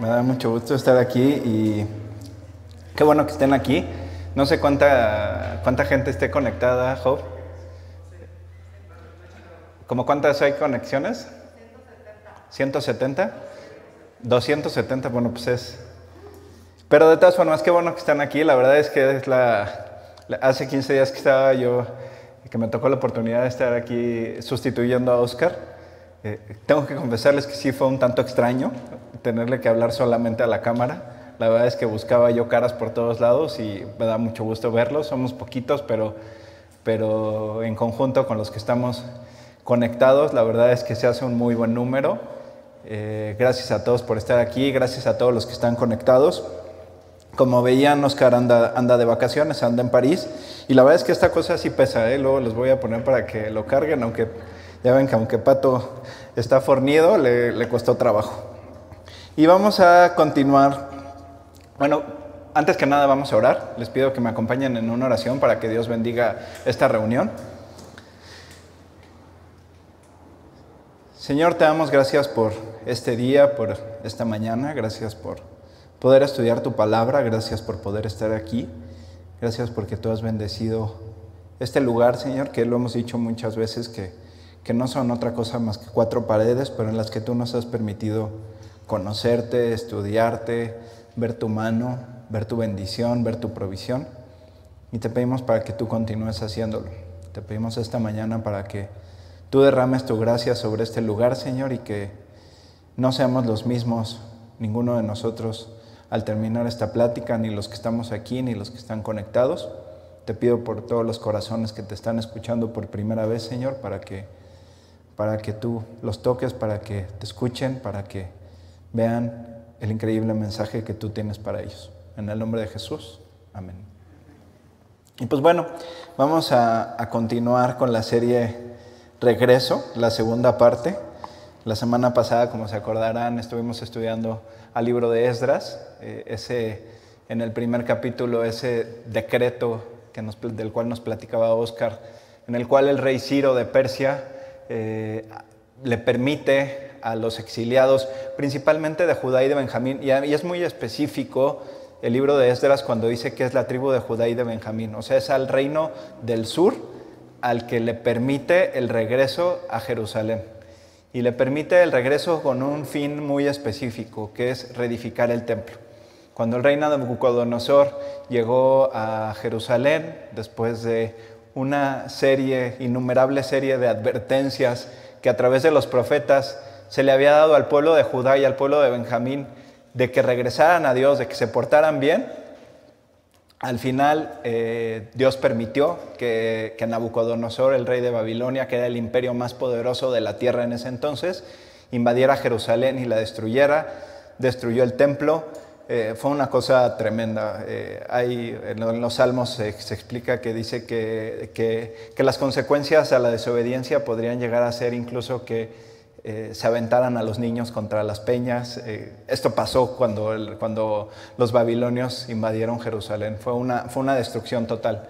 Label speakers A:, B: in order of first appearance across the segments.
A: Me da mucho gusto estar aquí y qué bueno que estén aquí. No sé cuánta, cuánta gente esté conectada, Job. ¿Cómo cuántas hay conexiones? 170. 270, bueno, pues es. Pero de todas formas, qué bueno que están aquí. La verdad es que es la, hace 15 días que estaba yo, que me tocó la oportunidad de estar aquí sustituyendo a Oscar. Eh, tengo que confesarles que sí fue un tanto extraño tenerle que hablar solamente a la cámara. La verdad es que buscaba yo caras por todos lados y me da mucho gusto verlos. Somos poquitos, pero, pero en conjunto con los que estamos conectados, la verdad es que se hace un muy buen número. Eh, gracias a todos por estar aquí, gracias a todos los que están conectados. Como veían, Oscar anda, anda de vacaciones, anda en París. Y la verdad es que esta cosa sí pesa, ¿eh? luego les voy a poner para que lo carguen, aunque ya ven que aunque Pato está fornido, le, le costó trabajo. Y vamos a continuar. Bueno, antes que nada vamos a orar. Les pido que me acompañen en una oración para que Dios bendiga esta reunión. Señor, te damos gracias por este día, por esta mañana, gracias por poder estudiar tu palabra, gracias por poder estar aquí, gracias porque tú has bendecido este lugar, Señor, que lo hemos dicho muchas veces que, que no son otra cosa más que cuatro paredes, pero en las que tú nos has permitido conocerte, estudiarte, ver tu mano, ver tu bendición, ver tu provisión. Y te pedimos para que tú continúes haciéndolo. Te pedimos esta mañana para que tú derrames tu gracia sobre este lugar, Señor, y que no seamos los mismos, ninguno de nosotros, al terminar esta plática, ni los que estamos aquí, ni los que están conectados. Te pido por todos los corazones que te están escuchando por primera vez, Señor, para que, para que tú los toques, para que te escuchen, para que vean el increíble mensaje que tú tienes para ellos. En el nombre de Jesús. Amén. Y pues bueno, vamos a, a continuar con la serie regreso, la segunda parte. La semana pasada, como se acordarán, estuvimos estudiando al libro de Esdras, eh, ese, en el primer capítulo, ese decreto que nos, del cual nos platicaba Oscar, en el cual el rey Ciro de Persia eh, le permite a los exiliados, principalmente de Judá y de Benjamín, y, es muy específico el libro de Esdras cuando dice que es la tribu de Judá y de Benjamín, o sea, es al reino del sur, al que le permite el regreso a Jerusalén. Y le permite el regreso con un fin muy específico, que es reedificar el templo. Cuando el rey Nabucodonosor llegó a Jerusalén, después de una serie, innumerable serie de advertencias que a través de los profetas se le había dado al pueblo de Judá y al pueblo de Benjamín, de que regresaran a Dios, de que se portaran bien, al final, eh, Dios permitió que, Nabucodonosor, el rey de Babilonia, que era el imperio más poderoso de la tierra en ese entonces, invadiera Jerusalén y la destruyera, destruyó el templo. Eh, fue una cosa tremenda. Eh, hay, en los salmos se, explica que dice que, que las consecuencias a la desobediencia podrían llegar a ser incluso que eh, se aventaran a los niños contra las peñas. Eh, esto pasó cuando, cuando los babilonios invadieron Jerusalén. Fue una, fue una destrucción total.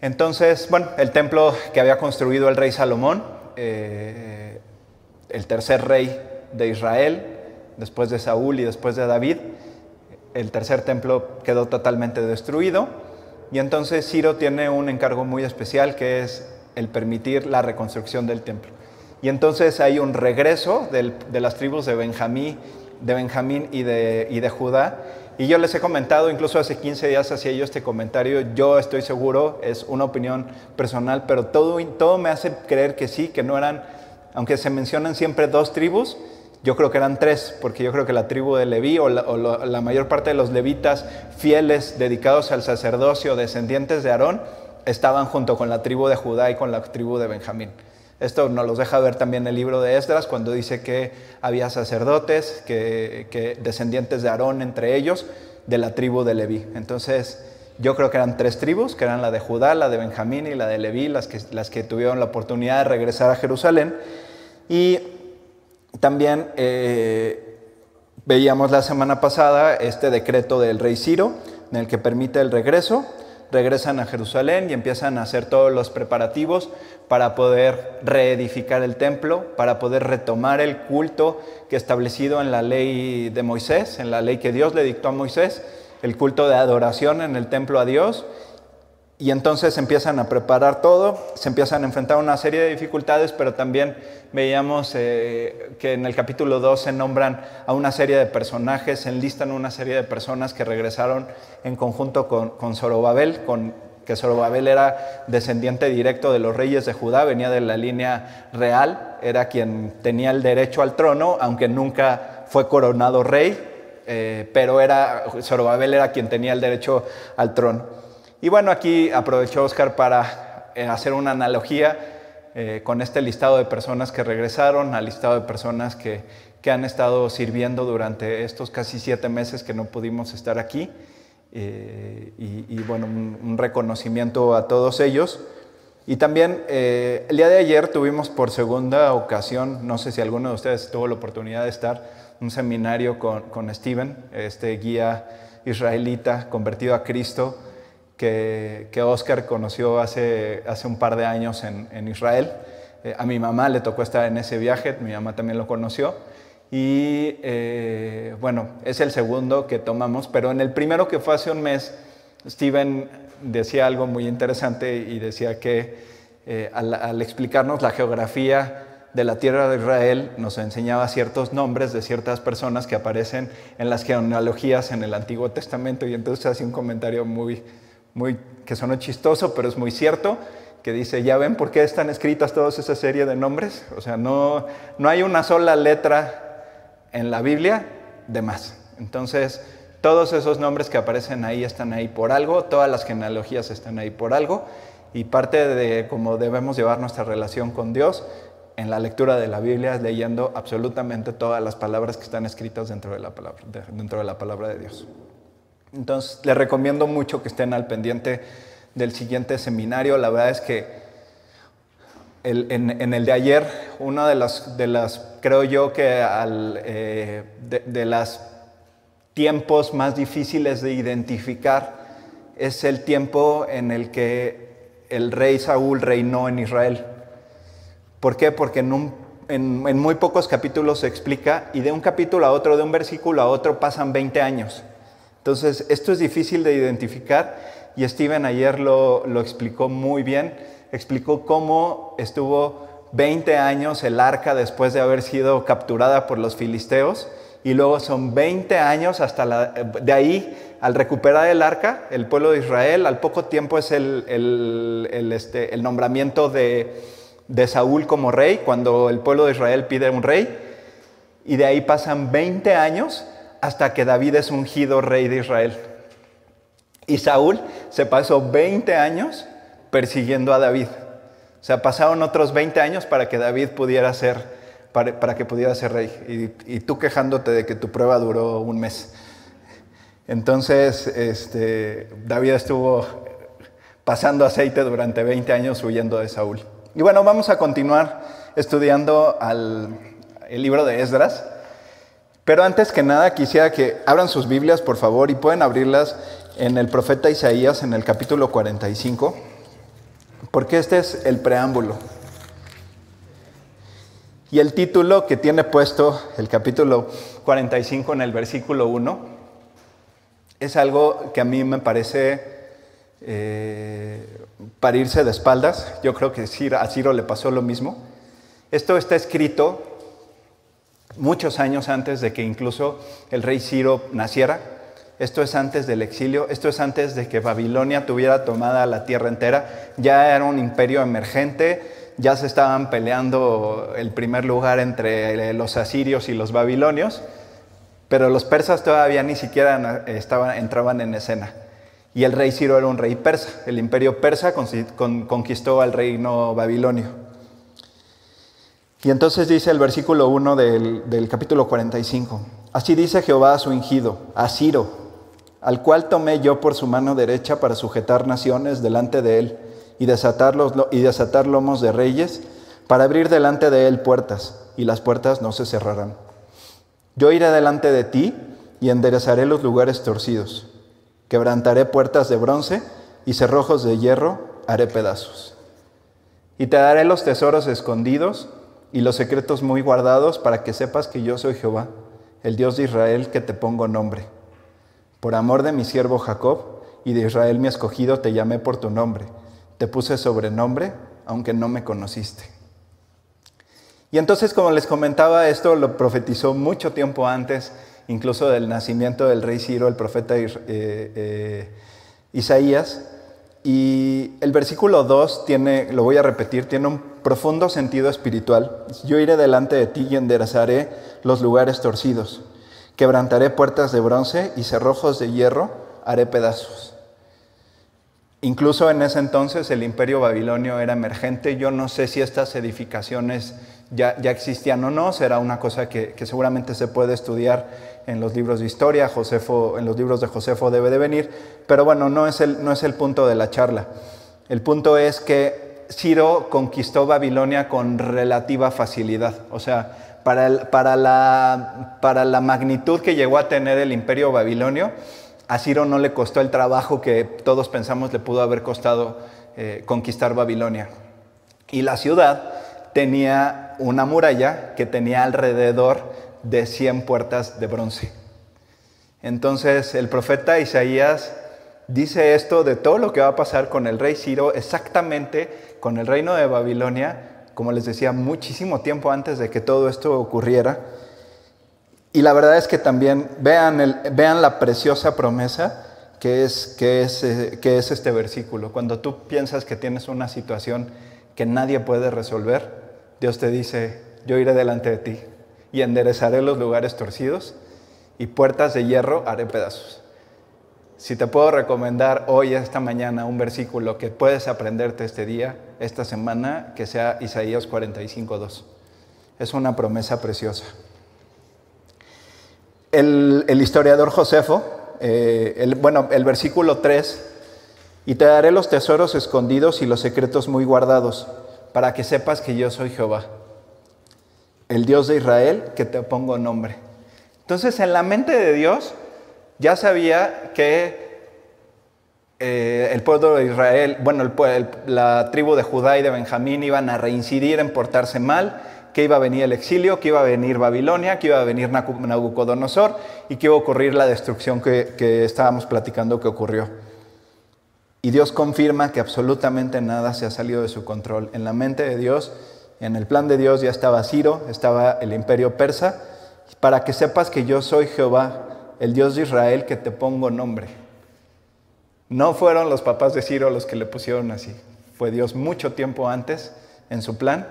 A: Entonces, bueno, el templo que había construido el rey Salomón, eh, el tercer rey de Israel, después de Saúl y después de David, el tercer templo quedó totalmente destruido. Y entonces Ciro tiene un encargo muy especial que es el permitir la reconstrucción del templo. Y entonces hay un regreso de las tribus de Benjamín, y, de, Judá. Y yo les he comentado, incluso hace 15 días hacía yo este comentario, yo estoy seguro, es una opinión personal, pero todo, me hace creer que sí, que no eran, aunque se mencionan siempre dos tribus, yo creo que eran tres, porque yo creo que la tribu de Leví o la mayor parte de los levitas fieles dedicados al sacerdocio, descendientes de Aarón, estaban junto con la tribu de Judá y con la tribu de Benjamín. Esto nos lo deja ver también el libro de Esdras, cuando dice que había sacerdotes, que, descendientes de Aarón entre ellos, de la tribu de Leví. Entonces, yo creo que eran tres tribus, que eran la de Judá, la de Benjamín y la de Leví, las que, las que tuvieron la oportunidad de regresar a Jerusalén. Y también eh, veíamos la semana pasada este decreto del rey Ciro, en el que permite el regreso regresan a Jerusalén y empiezan a hacer todos los preparativos para poder reedificar el templo, para poder retomar el culto que establecido en la ley de Moisés, en la ley que Dios le dictó a Moisés, el culto de adoración en el templo a Dios. Y entonces empiezan a preparar todo, se empiezan a enfrentar una serie de dificultades, pero también veíamos eh, que en el capítulo 2 se nombran a una serie de personajes, se enlistan una serie de personas que regresaron en conjunto con, con Zorobabel, con, que Zorobabel era descendiente directo de los reyes de Judá, venía de la línea real, era quien tenía el derecho al trono, aunque nunca fue coronado rey, eh, pero era, Zorobabel era quien tenía el derecho al trono. Y bueno, aquí aprovechó Oscar para eh, hacer una analogía eh, con este listado de personas que regresaron, al listado de personas que, que han estado sirviendo durante estos casi siete meses que no pudimos estar aquí. Eh, y, bueno, un, reconocimiento a todos ellos. Y también el día de ayer tuvimos por segunda ocasión, no sé si alguno de ustedes tuvo la oportunidad de estar, un seminario con, con Steven, este guía israelita convertido a Cristo, que, que Oscar conoció hace, hace un par de años en, en Israel. Eh, a mi mamá le tocó estar en ese viaje, mi mamá también lo conoció. Y eh, bueno, es el segundo que tomamos, pero en el primero que fue hace un mes, Steven decía algo muy interesante y decía que eh, al, al, explicarnos la geografía de la tierra de Israel, nos enseñaba ciertos nombres de ciertas personas que aparecen en las genealogías en el Antiguo Testamento y entonces hace un comentario muy, muy, que sonó chistoso, pero es muy cierto, que dice, ya ven por qué están escritas todas esa serie de nombres. O sea, no, no hay una sola letra en la Biblia de más. Entonces, todos esos nombres que aparecen ahí están ahí por algo, todas las genealogías están ahí por algo, y parte de cómo debemos llevar nuestra relación con Dios en la lectura de la Biblia es leyendo absolutamente todas las palabras que están escritas dentro de la palabra, dentro de, la palabra de Dios. Entonces, les recomiendo mucho que estén al pendiente del siguiente seminario. La verdad es que en, el de ayer, una de las, creo yo que eh, de, de los tiempos más difíciles de identificar es el tiempo en el que el rey Saúl reinó en Israel. ¿Por qué? Porque en, un, en muy pocos capítulos se explica y de un capítulo a otro, de un versículo a otro, pasan 20 años. Entonces, esto es difícil de identificar y Steven ayer lo, explicó muy bien. Explicó cómo estuvo 20 años el arca después de haber sido capturada por los filisteos y luego son 20 años hasta la, de ahí al recuperar el arca, el pueblo de Israel, al poco tiempo es el, este, nombramiento de Saúl como rey, cuando el pueblo de Israel pide un rey, y de ahí pasan 20 años hasta que David es ungido rey de Israel. Y Saúl se pasó 20 años persiguiendo a David. O sea, pasaron otros 20 años para que David pudiera ser, para, que pudiera ser rey. Y, tú quejándote de que tu prueba duró un mes. Entonces, este, David estuvo pasando aceite durante 20 años huyendo de Saúl. Y bueno, vamos a continuar estudiando el libro de Esdras. Pero antes que nada quisiera que abran sus Biblias, por favor, y pueden abrirlas en el profeta Isaías, en el capítulo 45, porque este es el preámbulo. Y el título que tiene puesto el capítulo 45 en el versículo 1 es algo que a mí me parece eh, para irse de espaldas. Yo creo que a Ciro le pasó lo mismo. Esto está escrito muchos años antes de que incluso el rey Ciro naciera. Esto es antes del exilio, esto es antes de que Babilonia tuviera tomada la tierra entera. Ya era un imperio emergente, ya se estaban peleando el primer lugar entre los asirios y los babilonios, pero los persas todavía ni siquiera estaban, entraban en escena. Y el rey Ciro era un rey persa. El imperio persa conquistó al reino babilonio. Y entonces dice el versículo 1 del, del, capítulo 45, así dice Jehová a su ungido, a Ciro, al cual tomé yo por su mano derecha para sujetar naciones delante de él y desatar, los, y desatar lomos de reyes, para abrir delante de él puertas, y las puertas no se cerrarán. Yo iré delante de ti y enderezaré los lugares torcidos, quebrantaré puertas de bronce, y cerrojos de hierro haré pedazos. Y te daré los tesoros escondidos y los secretos muy guardados para que sepas que yo soy Jehová, el Dios de Israel que te pongo nombre. Por amor de mi siervo Jacob y de Israel mi escogido, te llamé por tu nombre. Te puse sobrenombre, aunque no me conociste. Y entonces, como les comentaba, esto lo profetizó mucho tiempo antes, incluso del nacimiento del rey Ciro, el profeta eh, eh, Isaías. Y el versículo 2 tiene, lo voy a repetir, tiene un profundo sentido espiritual. Yo iré delante de ti y enderezaré los lugares torcidos. Quebrantaré puertas de bronce y cerrojos de hierro haré pedazos. Incluso en ese entonces el imperio babilonio era emergente. Yo no sé si estas edificaciones ya, ya existían o no. Será una cosa que, que, seguramente se puede estudiar en los libros de historia. Josefo, en los libros de Josefo debe de venir. Pero bueno, no es el, no es el punto de la charla. El punto es que Ciro conquistó Babilonia con relativa facilidad. O sea, para, para, la, para la magnitud que llegó a tener el imperio babilonio, a Ciro no le costó el trabajo que todos pensamos le pudo haber costado eh, conquistar Babilonia. Y la ciudad tenía una muralla que tenía alrededor de 100 puertas de bronce. Entonces el profeta Isaías dice esto de todo lo que va a pasar con el rey Ciro, exactamente con el reino de Babilonia, como les decía, muchísimo tiempo antes de que todo esto ocurriera. Y la verdad es que también vean, vean la preciosa promesa que es, que, es, eh, que es este versículo. Cuando tú piensas que tienes una situación que nadie puede resolver, Dios te dice, yo iré delante de ti y enderezaré los lugares torcidos y puertas de hierro haré pedazos. Si te puedo recomendar hoy, esta mañana, un versículo que puedes aprenderte este día, esta semana, que sea Isaías 45.2. Es una promesa preciosa el, historiador Josefo, eh, el, bueno, el versículo 3, y te daré los tesoros escondidos y los secretos muy guardados, para que sepas que yo soy Jehová, el Dios de Israel, que te pongo nombre. Entonces, en la mente de Dios ya sabía que eh, el pueblo de Israel, bueno, la tribu de Judá y de Benjamín iban a reincidir en portarse mal que iba a venir el exilio, que iba a venir Babilonia, que iba a venir Nabucodonosor y que iba a ocurrir la destrucción que, estábamos platicando que ocurrió. Y Dios confirma que absolutamente nada se ha salido de su control. En la mente de Dios, en el plan de Dios ya estaba Ciro, estaba el imperio persa, para que sepas que yo soy Jehová, el Dios de Israel, que te pongo nombre. No fueron los papás de Ciro los que le pusieron así, fue Dios mucho tiempo antes en su plan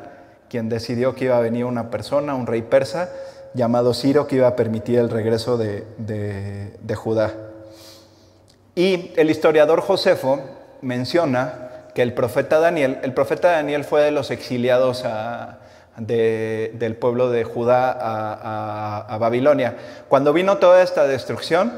A: quien decidió que iba a venir una persona, un rey persa, llamado Ciro, que iba a permitir el regreso de, Judá. Y el historiador Josefo menciona que el profeta Daniel, el profeta Daniel fue de los exiliados del pueblo de Judá a, Babilonia. Cuando vino toda esta destrucción,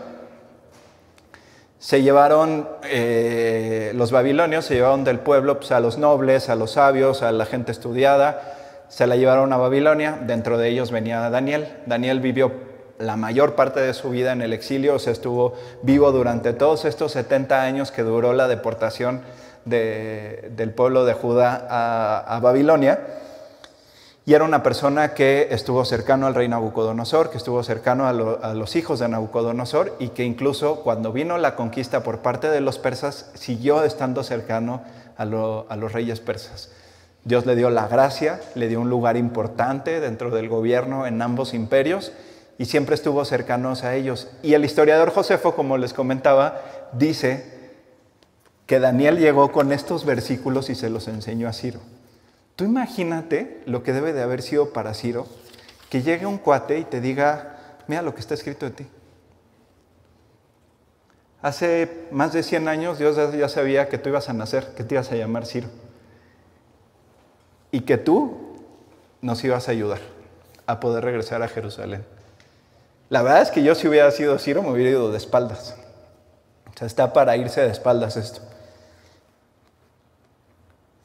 A: se llevaron, eh, los babilonios se llevaron del pueblo pues, a los nobles, a los sabios, a la gente estudiada, se la llevaron a Babilonia, dentro de ellos venía Daniel. Daniel vivió la mayor parte de su vida en el exilio, o sea, estuvo vivo durante todos estos 70 años que duró la deportación del pueblo de Judá a, Babilonia. Y era una persona que estuvo cercano al rey Nabucodonosor, que estuvo cercano a, los hijos de Nabucodonosor y que incluso cuando vino la conquista por parte de los persas, siguió estando cercano a los reyes persas. Dios le dio la gracia, le dio un lugar importante dentro del gobierno en ambos imperios y siempre estuvo cercanos a ellos. Y el historiador Josefo, como les comentaba, dice que Daniel llegó con estos versículos y se los enseñó a Ciro. Tú imagínate lo que debe de haber sido para Ciro, que llegue un cuate y te diga, mira lo que está escrito de ti. Hace más de 100 años Dios ya sabía que tú ibas a nacer, que te ibas a llamar Ciro y que tú nos ibas a ayudar a poder regresar a Jerusalén. La verdad es que yo si hubiera sido Ciro me hubiera ido de espaldas. O sea, está para irse de espaldas esto.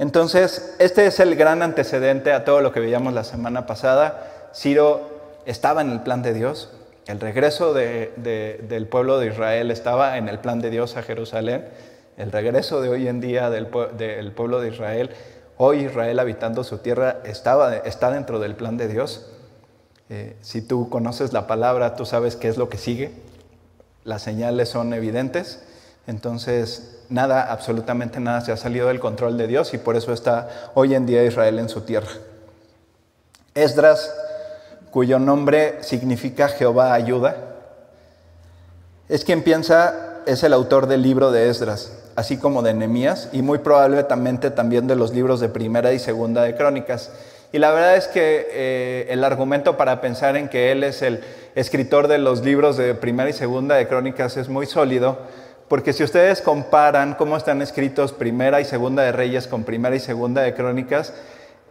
A: Entonces, este es el gran antecedente a todo lo que veíamos la semana pasada. Ciro estaba en el plan de Dios. El regreso del pueblo de Israel estaba en el plan de Dios a Jerusalén. el regreso de hoy en día del, pueblo de Israel, hoy Israel habitando su tierra, estaba, está dentro del plan de Dios. Eh, si tú conoces la palabra, tú sabes qué es lo que sigue. Las señales son evidentes. Entonces, nada, absolutamente nada se ha salido del control de Dios y por eso está hoy en día Israel en su tierra. Esdras, cuyo nombre significa Jehová ayuda, es quien piensa, es el autor del libro de Esdras, así como de Nehemías y muy probablemente también de los libros de Primera y Segunda de Crónicas. Y la verdad es que eh, el argumento para pensar en que él es el escritor de los libros de Primera y Segunda de Crónicas es muy sólido, porque si ustedes comparan cómo están escritos Primera y Segunda de Reyes con Primera y Segunda de Crónicas,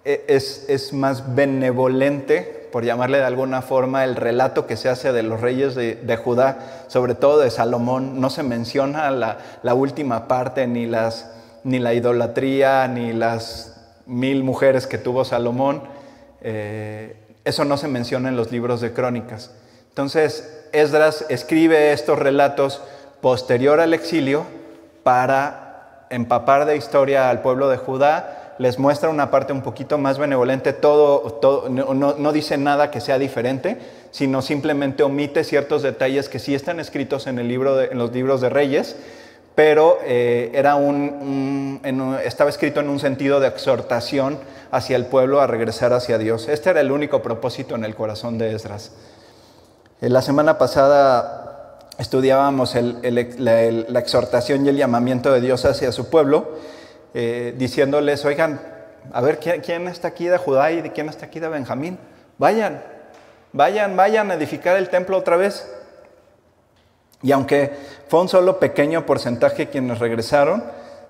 A: e, es, más benevolente, por llamarle de alguna forma, el relato que se hace de los reyes de, Judá, sobre todo de Salomón. No se menciona la, última parte, ni, las, ni la idolatría, ni las mil mujeres que tuvo Salomón, eh, eso no se menciona en los libros de crónicas. Entonces, Esdras escribe estos relatos posterior al exilio para empapar de historia al pueblo de Judá, les muestra una parte un poquito más benevolente, todo, no, dice nada que sea diferente, sino simplemente omite ciertos detalles que sí están escritos en, el libro en los libros de Reyes, pero eh, era un, estaba escrito en un sentido de exhortación hacia el pueblo a regresar hacia Dios. Este era el único propósito en el corazón de Esdras. Eh, la semana pasada estudiábamos la, exhortación y el llamamiento de Dios hacia su pueblo, eh, diciéndoles, oigan, a ver, ¿quién, ¿quién, está aquí de Judá y quién está aquí de Benjamín? Vayan, vayan, vayan a edificar el templo otra vez. Y aunque fue un solo pequeño porcentaje quienes regresaron,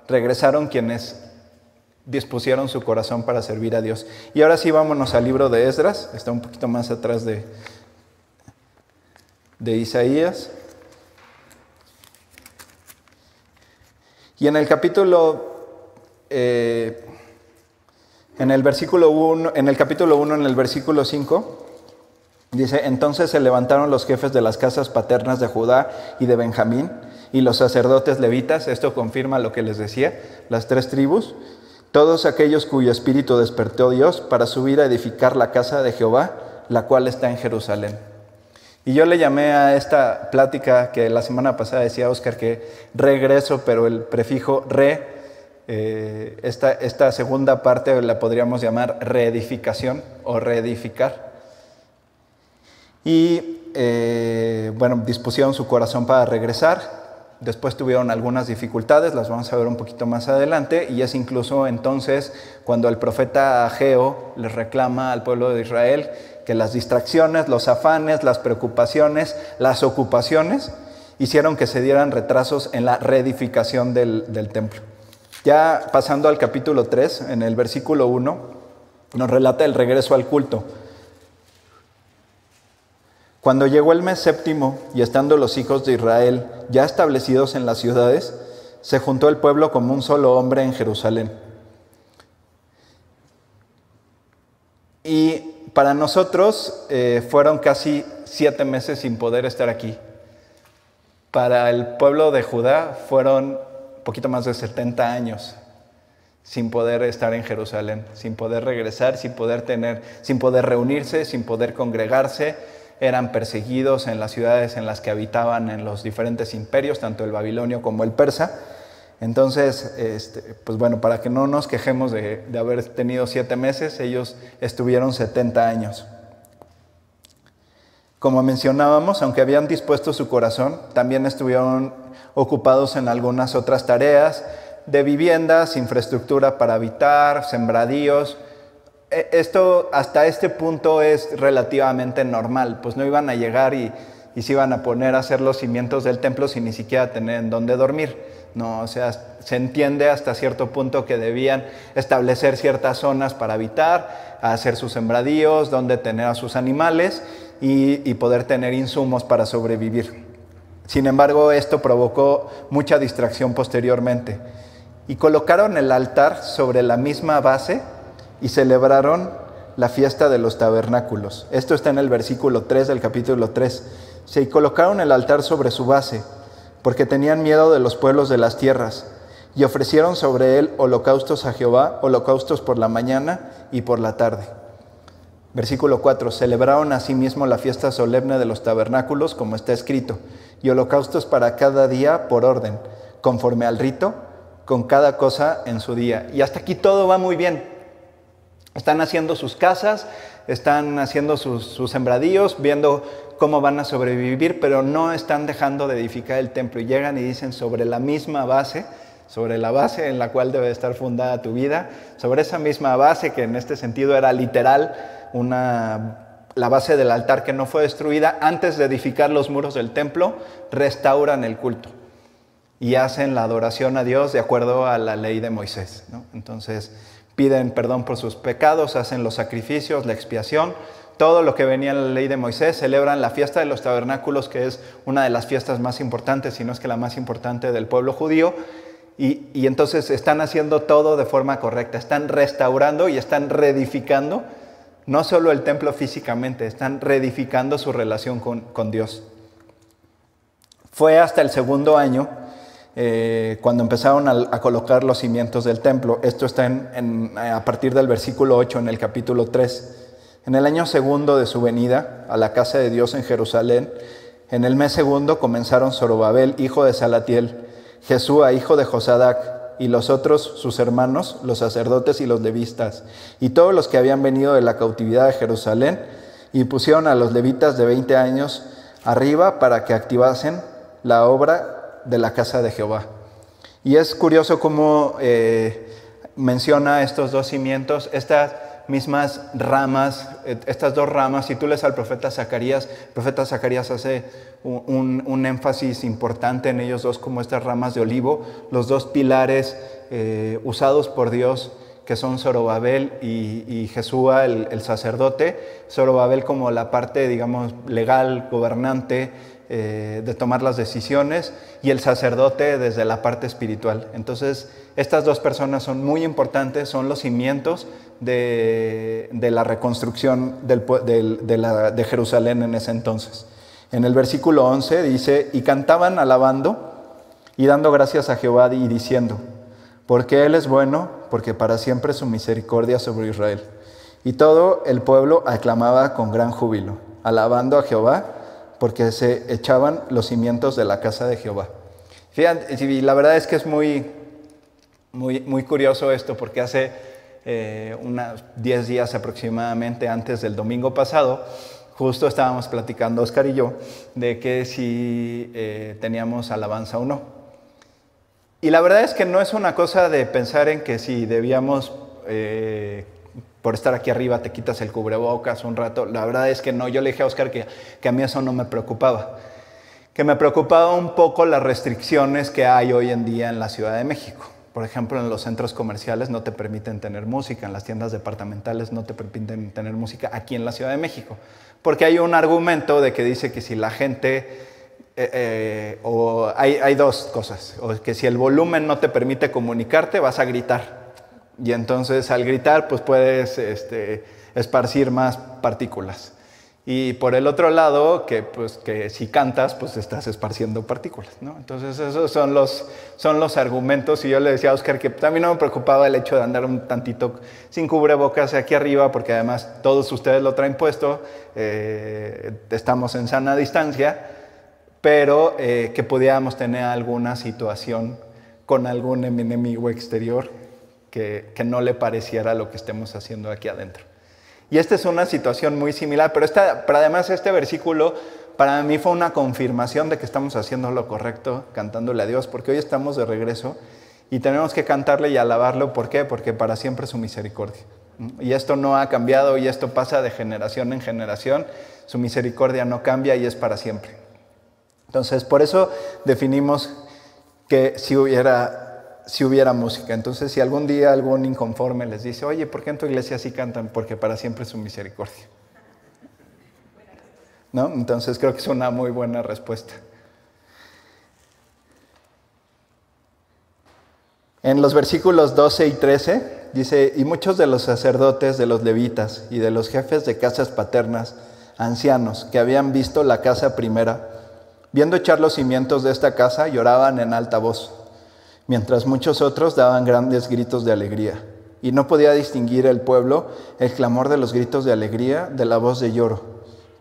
A: regresaron quienes dispusieron su corazón para servir a Dios. Y ahora sí vámonos al libro de Esdras, está un poquito más atrás de, de Isaías. Y en el capítulo, eh, en el versículo 1, en el capítulo 1, en el versículo 5, Dice, entonces se levantaron los jefes de las casas paternas de Judá y de Benjamín y los sacerdotes levitas, esto confirma lo que les decía, las tres tribus, todos aquellos cuyo espíritu despertó Dios para subir a edificar la casa de Jehová, la cual está en Jerusalén. Y yo le llamé a esta plática que la semana pasada decía Oscar que regreso, pero el prefijo re, eh, esta, esta segunda parte la podríamos llamar reedificación o reedificar. Y eh, bueno, dispusieron su corazón para regresar. Después tuvieron algunas dificultades, las vamos a ver un poquito más adelante, y es incluso entonces cuando el profeta Ageo les reclama al pueblo de Israel que las distracciones, los afanes, las preocupaciones, las ocupaciones hicieron que se dieran retrasos en la reedificación del, del templo. Ya pasando al capítulo 3, en el versículo 1, nos relata el regreso al culto. Cuando llegó el mes séptimo y estando los hijos de Israel ya establecidos en las ciudades, se juntó el pueblo como un solo hombre en Jerusalén. Y para nosotros eh, fueron casi siete meses sin poder estar aquí. Para el pueblo de Judá fueron poquito más de 70 años sin poder estar en Jerusalén, sin poder regresar, sin poder tener, sin poder reunirse, sin poder congregarse, eran perseguidos en las ciudades en las que habitaban en los diferentes imperios, tanto el babilonio como el persa. Entonces, este, pues bueno, para que no nos quejemos de, de haber tenido siete meses, ellos estuvieron 70 años. Como mencionábamos, aunque habían dispuesto su corazón, también estuvieron ocupados en algunas otras tareas de viviendas, infraestructura para habitar, sembradíos, esto hasta este punto es relativamente normal, pues no iban a llegar y, se iban a poner a hacer los cimientos del templo sin ni siquiera tener en dónde dormir. No, o sea, se entiende hasta cierto punto que debían establecer ciertas zonas para habitar, hacer sus sembradíos, donde tener a sus animales y, y poder tener insumos para sobrevivir. Sin embargo, esto provocó mucha distracción posteriormente. Y colocaron el altar sobre la misma base y celebraron la fiesta de los tabernáculos. Esto está en el versículo 3 del capítulo 3. Se colocaron el altar sobre su base, porque tenían miedo de los pueblos de las tierras, y ofrecieron sobre él holocaustos a Jehová, holocaustos por la mañana y por la tarde. Versículo 4. Celebraron asimismo la fiesta solemne de los tabernáculos, como está escrito, y holocaustos para cada día por orden, conforme al rito, con cada cosa en su día. Y hasta aquí todo va muy bien. Están haciendo sus casas, están haciendo sus, sus sembradíos, viendo cómo van a sobrevivir, pero no están dejando de edificar el templo. Y llegan y dicen sobre la misma base, sobre la base en la cual debe estar fundada tu vida, sobre esa misma base que en este sentido era literal una la base del altar que no fue destruida, antes de edificar los muros del templo, restauran el culto y hacen la adoración a Dios de acuerdo a la ley de Moisés. Entonces piden perdón por sus pecados, hacen los sacrificios, la expiación, todo lo que venía en la ley de Moisés, celebran la fiesta de los tabernáculos, que es una de las fiestas más importantes, si no es que la más importante del pueblo judío, y, y entonces están haciendo todo de forma correcta, están restaurando y están reedificando no solo el templo físicamente, están reedificando su relación con, Dios. Fue hasta el segundo año eh, cuando empezaron a, colocar los cimientos del templo. Esto está en, a partir del versículo 8 en el capítulo 3. En el año segundo de su venida a la casa de Dios en Jerusalén, en el mes segundo comenzaron Zorobabel, hijo de Salatiel, Jesúa, hijo de Josadac, y los otros, sus hermanos, los sacerdotes y los levitas, y todos los que habían venido de la cautividad de Jerusalén, y pusieron a los levitas de 20 años arriba para que activasen la obra de la casa de Jehová. Y es curioso cómo eh, menciona estos dos cimientos, estas mismas ramas, eh, estas dos ramas, si tú lees al profeta Zacarías, el profeta Zacarías hace un, énfasis importante en ellos dos como estas ramas de olivo, los dos pilares eh, usados por Dios que son Zorobabel y, y Jesúa, el, el, sacerdote, Zorobabel como la parte, digamos, legal, gobernante, eh, de tomar las decisiones, y el sacerdote desde la parte espiritual. Entonces, estas dos personas son muy importantes, son los cimientos de, la reconstrucción de, Jerusalén en ese entonces. En el versículo 11 dice, y cantaban alabando y dando gracias a Jehová y diciendo, porque Él es bueno, porque para siempre su misericordia sobre Israel. Y todo el pueblo aclamaba con gran júbilo, alabando a Jehová, porque se echaban los cimientos de la casa de Jehová. Fíjate, la verdad es que es muy, muy, muy curioso esto, porque hace eh, unos 10 días aproximadamente antes del domingo pasado, justo estábamos platicando Oscar y yo de que si eh, teníamos alabanza o no. Y la verdad es que no es una cosa de pensar en que si debíamos, eh, por estar aquí arriba, te quitas el cubrebocas un rato. La verdad es que no. Yo le dije a Oscar que, que a mí eso no me preocupaba. Que me preocupaba un poco las restricciones que hay hoy en día en la Ciudad de México. Por ejemplo, en los centros comerciales no te permiten tener música, en las tiendas departamentales no te permiten tener música aquí en la Ciudad de México, porque hay un argumento de que dice que si la gente, eh, eh, o hay, hay, dos cosas, o que si el volumen no te permite comunicarte, vas a gritar, y entonces al gritar pues puedes este, esparcir más partículas. Y por el otro lado, que, pues, que si cantas, pues estás esparciendo partículas. ¿no? Entonces esos son los, son los argumentos. Y yo le decía a Oscar que también no me preocupaba el hecho de andar un tantito sin cubrebocas aquí arriba, porque además todos ustedes lo traen puesto, eh, estamos en sana distancia, pero eh, que pudiéramos tener alguna situación con algún enemigo exterior que, no le pareciera lo que estemos haciendo aquí adentro. Y esta es una situación muy similar, pero, esta, pero además este versículo para mí fue una confirmación de que estamos haciendo lo correcto cantándole a Dios, porque hoy estamos de regreso y tenemos que cantarle y alabarlo. ¿Por qué? Porque para siempre su misericordia. Y esto no ha cambiado y esto pasa de generación en generación. Su misericordia no cambia y es para siempre. Entonces, por eso definimos que si hubiera si hubiera música. Entonces, si algún día algún inconforme les dice, oye, ¿por qué en tu iglesia sí cantan? Porque para siempre es su misericordia. ¿No? Entonces creo que es una muy buena respuesta. En los versículos 12 y 13 dice, y muchos de los sacerdotes, de los levitas y de los jefes de casas paternas, ancianos, que habían visto la casa primera, viendo echar los cimientos de esta casa, lloraban en alta voz mientras muchos otros daban grandes gritos de alegría. Y no podía distinguir el pueblo el clamor de los gritos de alegría de la voz de lloro,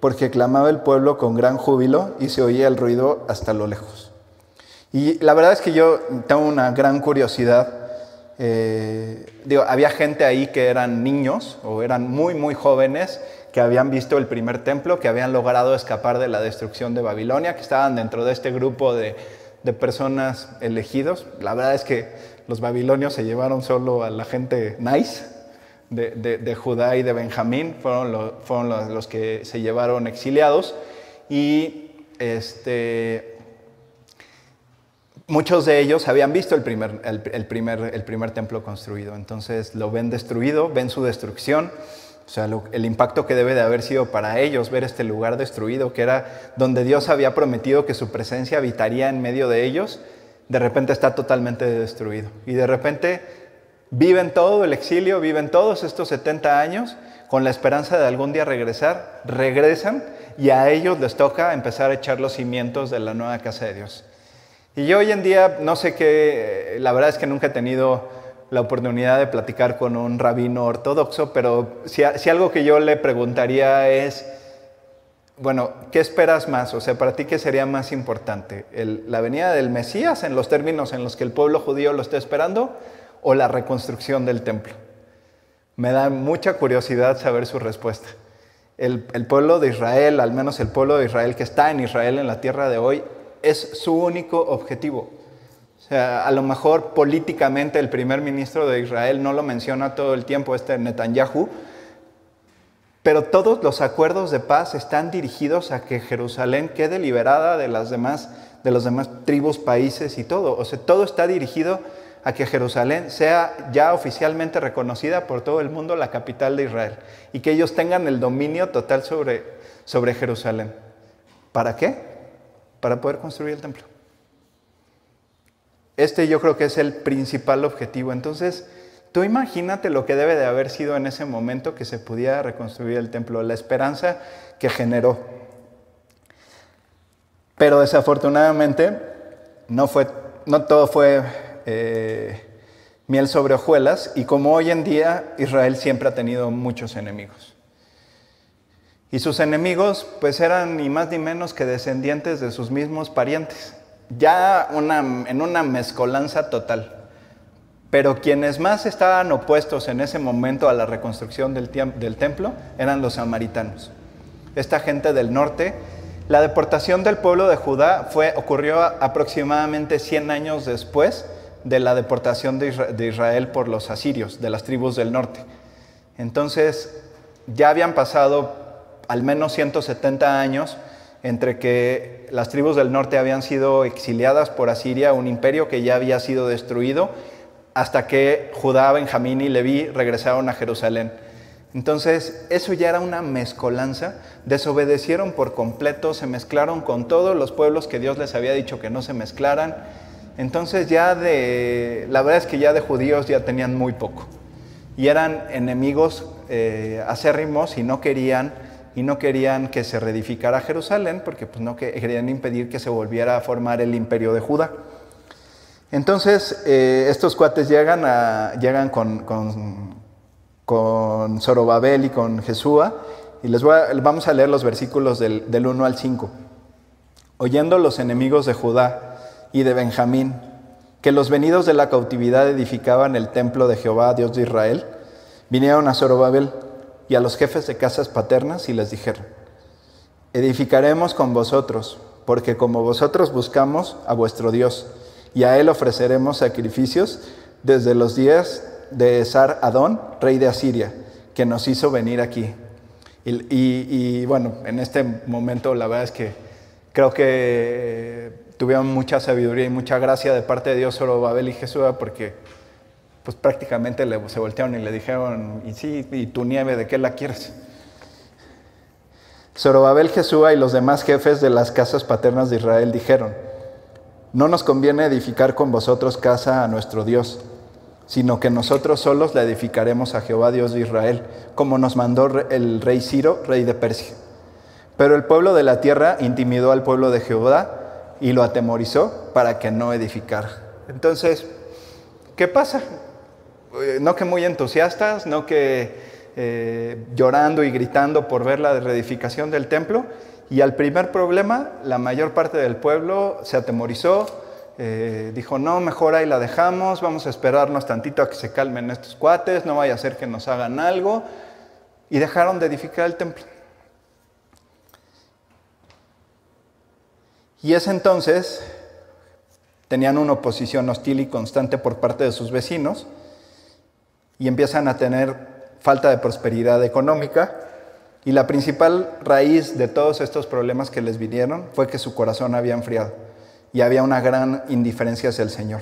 A: porque clamaba el pueblo con gran júbilo y se oía el ruido hasta lo lejos. Y la verdad es que yo tengo una gran curiosidad. Eh, digo, había gente ahí que eran niños o eran muy, muy jóvenes que habían visto el primer templo, que habían logrado escapar de la destrucción de Babilonia, que estaban dentro de este grupo de de personas elegidos. La verdad es que los babilonios se llevaron solo a la gente nice de, Judá y de Benjamín, fueron, fueron los, que se llevaron exiliados. Y este, muchos de ellos habían visto el primer, el, primer, el primer templo construido, entonces lo ven destruido, ven su destrucción o sea, el impacto que debe de haber sido para ellos ver este lugar destruido, que era donde Dios había prometido que su presencia habitaría en medio de ellos, de repente está totalmente destruido. Y de repente viven todo el exilio, viven todos estos 70 años con la esperanza de algún día regresar, regresan y a ellos les toca empezar a echar los cimientos de la nueva casa de Dios. Y yo hoy en día no sé qué, la verdad es que nunca he tenido la oportunidad de platicar con un rabino ortodoxo, pero si, algo que yo le preguntaría es, bueno, ¿qué esperas más? O sea, para ti, ¿qué sería más importante? ¿La venida del Mesías en los términos en los que el pueblo judío lo está esperando o la reconstrucción del templo? Me da mucha curiosidad saber su respuesta. El, el pueblo de Israel, al menos el pueblo de Israel que está en Israel, en la tierra de hoy, es su único objetivo a lo mejor políticamente el primer ministro de Israel no lo menciona todo el tiempo, este Netanyahu, pero todos los acuerdos de paz están dirigidos a que Jerusalén quede liberada de las demás, de los demás tribus, países y todo. O sea, todo está dirigido a que Jerusalén sea ya oficialmente reconocida por todo el mundo la capital de Israel y que ellos tengan el dominio total sobre, sobre Jerusalén. ¿Para qué? Para poder construir el templo. Este yo creo que es el principal objetivo. Entonces, tú imagínate lo que debe de haber sido en ese momento que se pudiera reconstruir el templo, la esperanza que generó. Pero desafortunadamente no, fue, no todo fue eh, miel sobre hojuelas y como hoy en día Israel siempre ha tenido muchos enemigos. Y sus enemigos pues eran ni más ni menos que descendientes de sus mismos parientes ya en una mezcolanza total. Pero quienes más estaban opuestos en ese momento a la reconstrucción del, templo eran los samaritanos. Esta gente del norte, la deportación del pueblo de Judá fue, ocurrió aproximadamente 100 años después de la deportación de Israel por los asirios, de las tribus del norte. Entonces, ya habían pasado al menos 170 años entre que las tribus del norte habían sido exiliadas por Asiria, un imperio que ya había sido destruido, hasta que Judá, Benjamín y Leví regresaron a Jerusalén. Entonces, eso ya era una mezcolanza, desobedecieron por completo, se mezclaron con todos los pueblos que Dios les había dicho que no se mezclaran. Entonces ya de, la verdad es que ya de judíos ya tenían muy poco. Y eran enemigos eh, acérrimos y no querían y no querían que se reedificara Jerusalén porque pues, no querían impedir que se volviera a formar el imperio de Judá. Entonces, eh, estos cuates llegan, a, llegan con, con, Zorobabel y con Jesúa, y les vamos a leer los versículos del, del 1 al 5. Oyendo los enemigos de Judá y de Benjamín, que los venidos de la cautividad edificaban el templo de Jehová, Dios de Israel, vinieron a Zorobabel y a los jefes de casas paternas y les dijeron, edificaremos con vosotros, porque como vosotros buscamos a vuestro Dios, y a él ofreceremos sacrificios desde los días de Esar Adón, rey de Asiria, que nos hizo venir aquí. Y, bueno, en este momento la verdad es que creo que tuvieron mucha sabiduría y mucha gracia de parte de Dios Babel y Jesús, porque pues prácticamente se voltearon y le dijeron, y sí, ¿y tu nieve de qué la quieres? Zorobabel, Jesúa y los demás jefes de las casas paternas de Israel dijeron, no nos conviene edificar con vosotros casa a nuestro Dios, sino que nosotros solos la edificaremos a Jehová Dios de Israel, como nos mandó el rey Ciro, rey de Persia. Pero el pueblo de la tierra intimidó al pueblo de Jehová y lo atemorizó para que no edificara. Entonces, ¿qué pasa? Eh, no que muy entusiastas, no que eh, llorando y gritando por ver la reedificación del templo. Y al primer problema, la mayor parte del pueblo se atemorizó, eh, dijo, no, mejor ahí la dejamos, vamos a esperarnos tantito a que se calmen estos cuates, no vaya a ser que nos hagan algo. Y dejaron de edificar el templo. Y es entonces, tenían una oposición hostil y constante por parte de sus vecinos y empiezan a tener falta de prosperidad económica. Y la principal raíz de todos estos problemas que les vinieron fue que su corazón había enfriado y había una gran indiferencia hacia el Señor.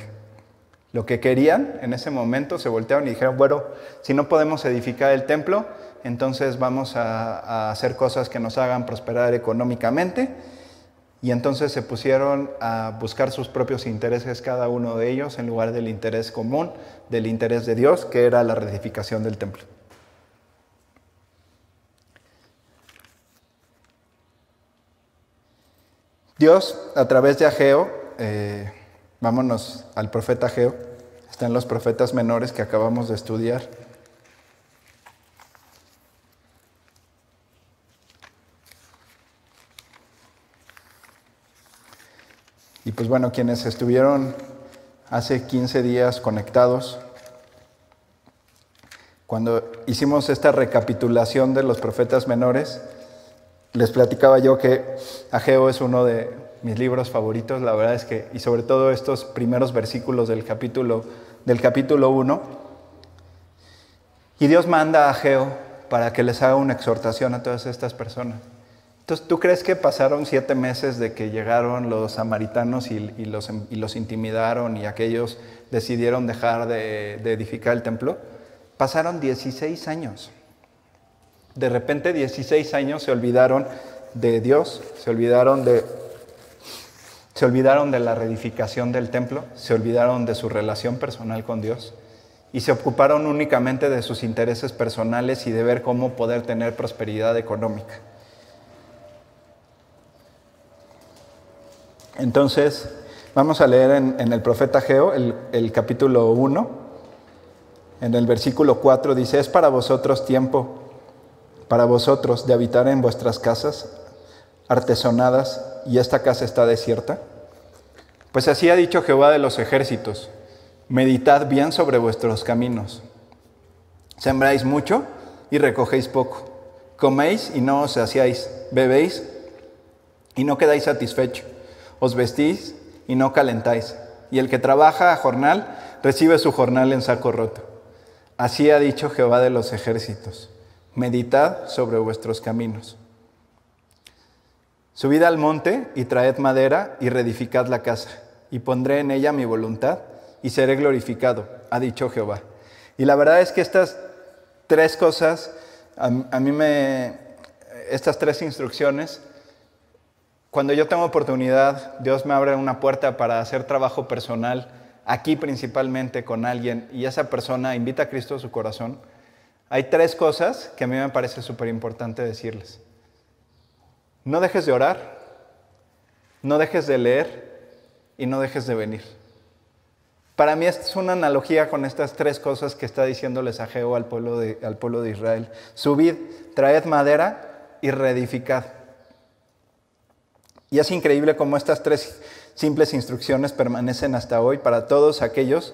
A: Lo que querían en ese momento se voltearon y dijeron, bueno, si no podemos edificar el templo, entonces vamos a, a hacer cosas que nos hagan prosperar económicamente y entonces se pusieron a buscar sus propios intereses cada uno de ellos en lugar del interés común, del interés de Dios, que era la reedificación del templo. Dios, a través de Ageo, eh, vámonos al profeta Ageo, están los profetas menores que acabamos de estudiar. Y pues bueno, quienes estuvieron hace 15 días conectados, cuando hicimos esta recapitulación de los profetas menores, les platicaba yo que Ageo es uno de mis libros favoritos, la verdad es que, y sobre todo estos primeros versículos del capítulo, del capítulo 1, y Dios manda a Ageo para que les haga una exhortación a todas estas personas. Entonces, ¿tú crees que pasaron siete meses de que llegaron los samaritanos y, los, intimidaron y aquellos decidieron dejar de, edificar el templo? Pasaron 16 años. De repente 16 años se olvidaron de Dios, se olvidaron de, se olvidaron de la reedificación del templo, se olvidaron de su relación personal con Dios y se ocuparon únicamente de sus intereses personales y de ver cómo poder tener prosperidad económica. Entonces, vamos a leer en, el profeta Geo, el, capítulo 1, en el versículo 4 dice, es para vosotros tiempo, para vosotros de habitar en vuestras casas artesonadas y esta casa está desierta. Pues así ha dicho Jehová de los ejércitos, meditad bien sobre vuestros caminos. Sembráis mucho y recogéis poco. Coméis y no os saciáis. Bebéis y no quedáis satisfechos os vestís y no calentáis, y el que trabaja a jornal recibe su jornal en saco roto. Así ha dicho Jehová de los ejércitos, meditad sobre vuestros caminos. Subid al monte y traed madera y reedificad la casa, y pondré en ella mi voluntad y seré glorificado, ha dicho Jehová. Y la verdad es que estas tres cosas, a, mí me, estas tres instrucciones, cuando yo tengo oportunidad, Dios me abre una puerta para hacer trabajo personal, aquí principalmente con alguien, y esa persona invita a Cristo a su corazón. Hay tres cosas que a mí me parece súper importante decirles. No dejes de orar, no dejes de leer y no dejes de venir. Para mí es una analogía con estas tres cosas que está diciéndoles a de, al pueblo de Israel. Subid, traed madera y reedificad. Y es increíble cómo estas tres simples instrucciones permanecen hasta hoy para todos aquellos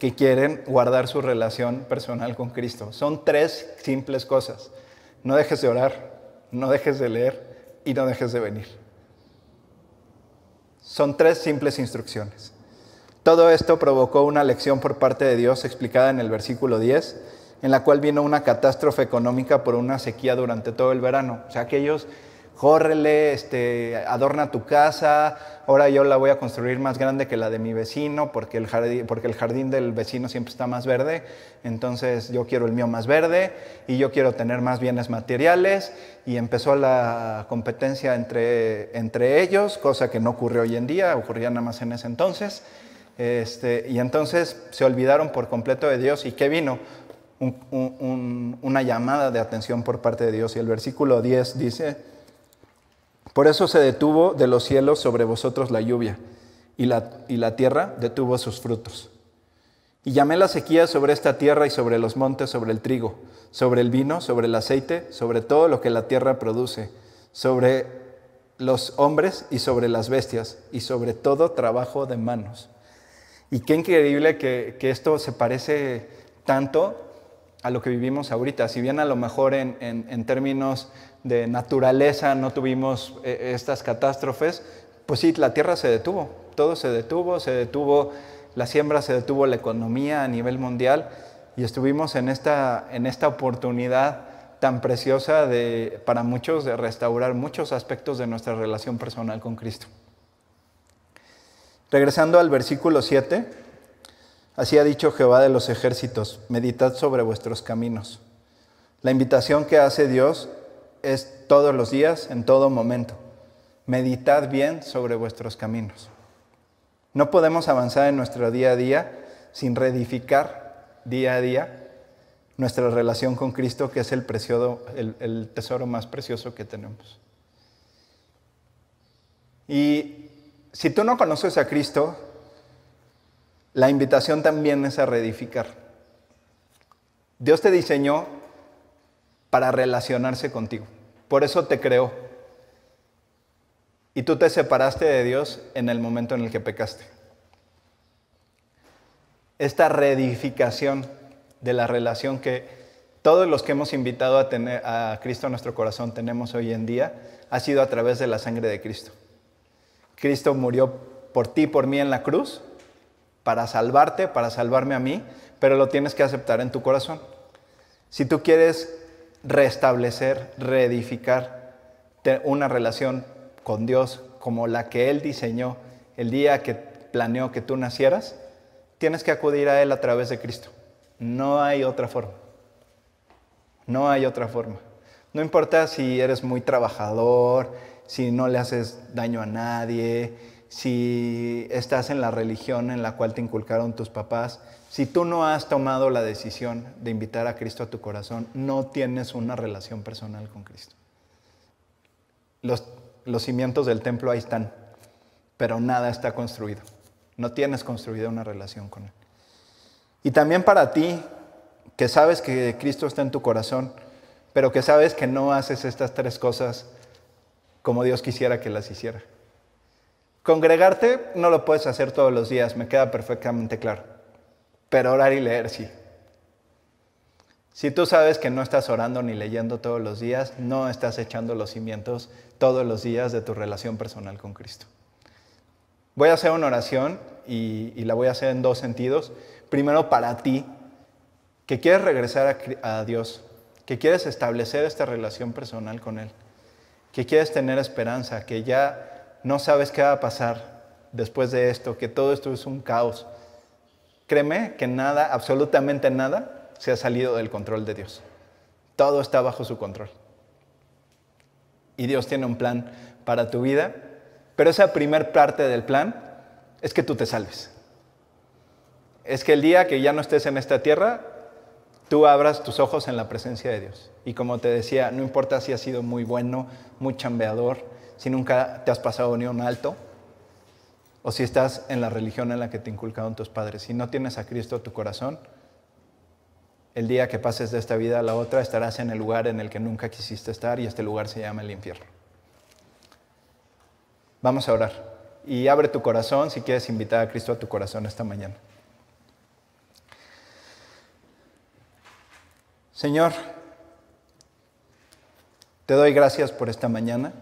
A: que quieren guardar su relación personal con Cristo. Son tres simples cosas. No dejes de orar, no dejes de leer y no dejes de venir. Son tres simples instrucciones. Todo esto provocó una lección por parte de Dios explicada en el versículo 10, en la cual vino una catástrofe económica por una sequía durante todo el verano. O sea, aquellos córrele, este, adorna tu casa, ahora yo la voy a construir más grande que la de mi vecino porque el, jardín, porque el jardín del vecino siempre está más verde, entonces yo quiero el mío más verde y yo quiero tener más bienes materiales y empezó la competencia entre, entre ellos, cosa que no ocurrió hoy en día, ocurría nada más en ese entonces. Este, y entonces se olvidaron por completo de Dios y ¿qué vino? una llamada de atención por parte de Dios. Y el versículo 10 dice, por eso se detuvo de los cielos sobre vosotros la lluvia, y la, y la tierra detuvo sus frutos. Y llamé la sequía sobre esta tierra y sobre los montes, sobre el trigo, sobre el vino, sobre el aceite, sobre todo lo que la tierra produce, sobre los hombres y sobre las bestias, y sobre todo trabajo de manos. Y qué increíble que, esto se parece tanto a lo que vivimos ahorita. Si bien a lo mejor en, términos de naturaleza no tuvimos eh, estas catástrofes, pues sí, la tierra se detuvo, todo se detuvo, se detuvo la siembra, se detuvo la economía a nivel mundial y estuvimos en esta, en esta oportunidad tan preciosa de, para muchos de restaurar muchos aspectos de nuestra relación personal con Cristo. Regresando al versículo 7, así ha dicho Jehová de los ejércitos, meditad sobre vuestros caminos. La invitación que hace Dios es todos los días, en todo momento. Meditad bien sobre vuestros caminos. No podemos avanzar en nuestro día a día sin reedificar día a día nuestra relación con Cristo, que es el, el, tesoro más precioso que tenemos. Y si tú no conoces a Cristo, la invitación también es a reedificar. Dios te diseñó para relacionarse contigo. Por eso te creó. Y tú te separaste de Dios en el momento en el que pecaste. Esta reedificación de la relación que todos los que hemos invitado a, tener a Cristo a nuestro corazón tenemos hoy en día ha sido a través de la sangre de Cristo. Cristo murió por ti, por mí en la cruz, para salvarte, para salvarme a mí, pero lo tienes que aceptar en tu corazón. Si tú quieres restablecer, reedificar una relación con Dios como la que Él diseñó el día que planeó que tú nacieras, tienes que acudir a Él a través de Cristo. No hay otra forma. No hay otra forma. No importa si eres muy trabajador, si no le haces daño a nadie, si estás en la religión en la cual te inculcaron tus papás, si tú no has tomado la decisión de invitar a Cristo a tu corazón, no tienes una relación personal con Cristo. Los cimientos del templo ahí están, pero nada está construido. No tienes construida una relación con Él. Y también para ti, que sabes que Cristo está en tu corazón, pero que sabes que no haces estas tres cosas como Dios quisiera que las hiciera. Congregarte no lo puedes hacer todos los días, me queda perfectamente claro. Pero orar y leer sí. Si tú sabes que no estás orando ni leyendo todos los días, no estás echando los cimientos todos los días de tu relación personal con Cristo. Voy a hacer una oración y, la voy a hacer en dos sentidos. Primero para ti, que quieres regresar a, Dios, que quieres establecer esta relación personal con Él, que quieres tener esperanza, que ya no sabes qué va a pasar después de esto, que todo esto es un caos. Créeme que nada, absolutamente nada, se ha salido del control de Dios. Todo está bajo su control. Y Dios tiene un plan para tu vida, pero esa primer parte del plan es que tú te salves. Es que el día que ya no estés en esta tierra, tú abras tus ojos en la presencia de Dios. Y como te decía, no importa si has sido muy bueno, muy chambeador, si nunca te has pasado ni un alto, o si estás en la religión en la que te inculcaron tus padres, si no tienes a Cristo en tu corazón, el día que pases de esta vida a la otra estarás en el lugar en el que nunca quisiste estar y este lugar se llama el infierno. Vamos a orar. Y abre tu corazón si quieres invitar a Cristo a tu corazón esta mañana. Señor, te doy gracias por esta mañana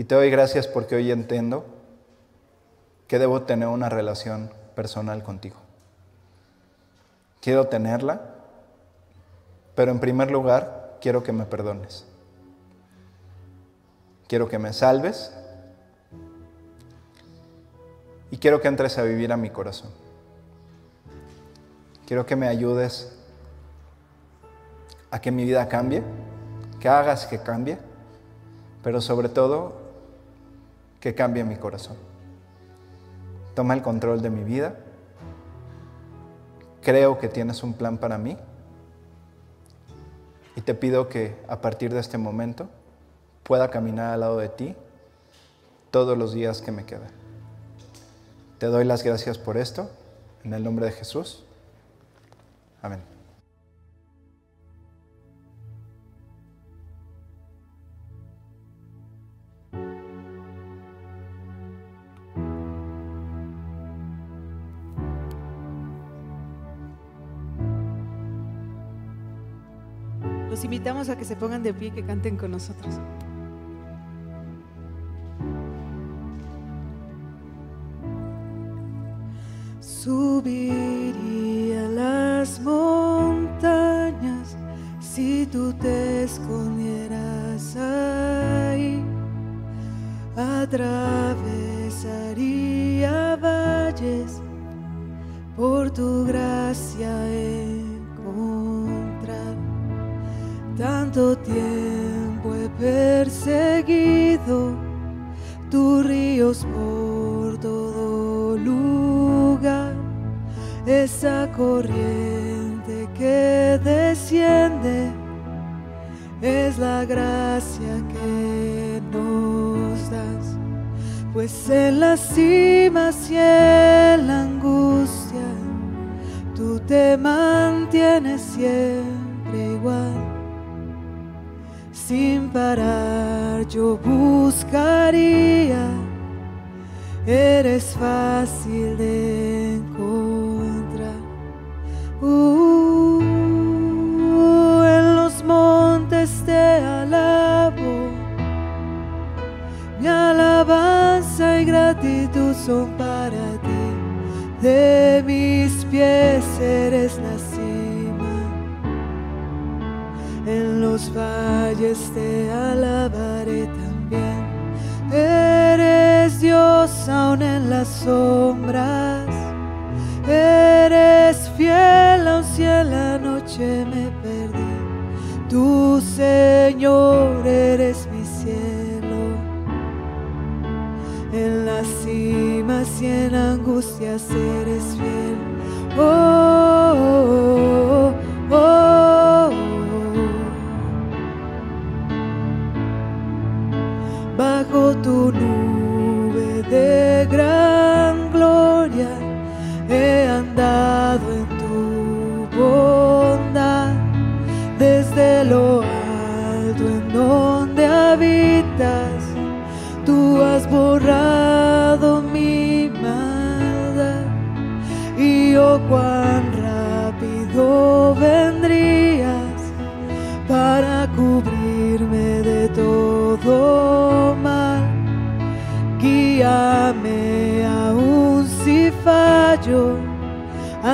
A: y te doy gracias porque hoy entiendo que debo tener una relación personal contigo. Quiero tenerla, pero en primer lugar quiero que me perdones. Quiero que me salves y quiero que entres a vivir a mi corazón. Quiero que me ayudes a que mi vida cambie, que hagas que cambie, pero sobre todo que cambie mi corazón. Toma el control de mi vida creo que tienes un plan para mí y te pido que a partir de este momento pueda caminar al lado de ti todos los días que me quedan. Te doy las gracias por esto, en el nombre de Jesús. Amén.
B: A que se pongan de pie y que canten con nosotros. Subiría las montañas si tú te escondieras ahí. Atravesaría valles por tu gracia perseguido tus ríos por todo lugar. Esa corriente que desciende es la gracia que nos das. Pues en las cimas y en la angustia, tú te mantienes siempre parar yo buscaría, eres fácil de encontrar. Uh, en los montes te alabo, mi alabanza y gratitud son para ti. De mis pies eres valles te alabaré también. Eres Dios aún en las sombras, eres fiel aun si en la noche me perdí. Tu Señor eres mi cielo en las cimas y en angustias eres fiel. Oh,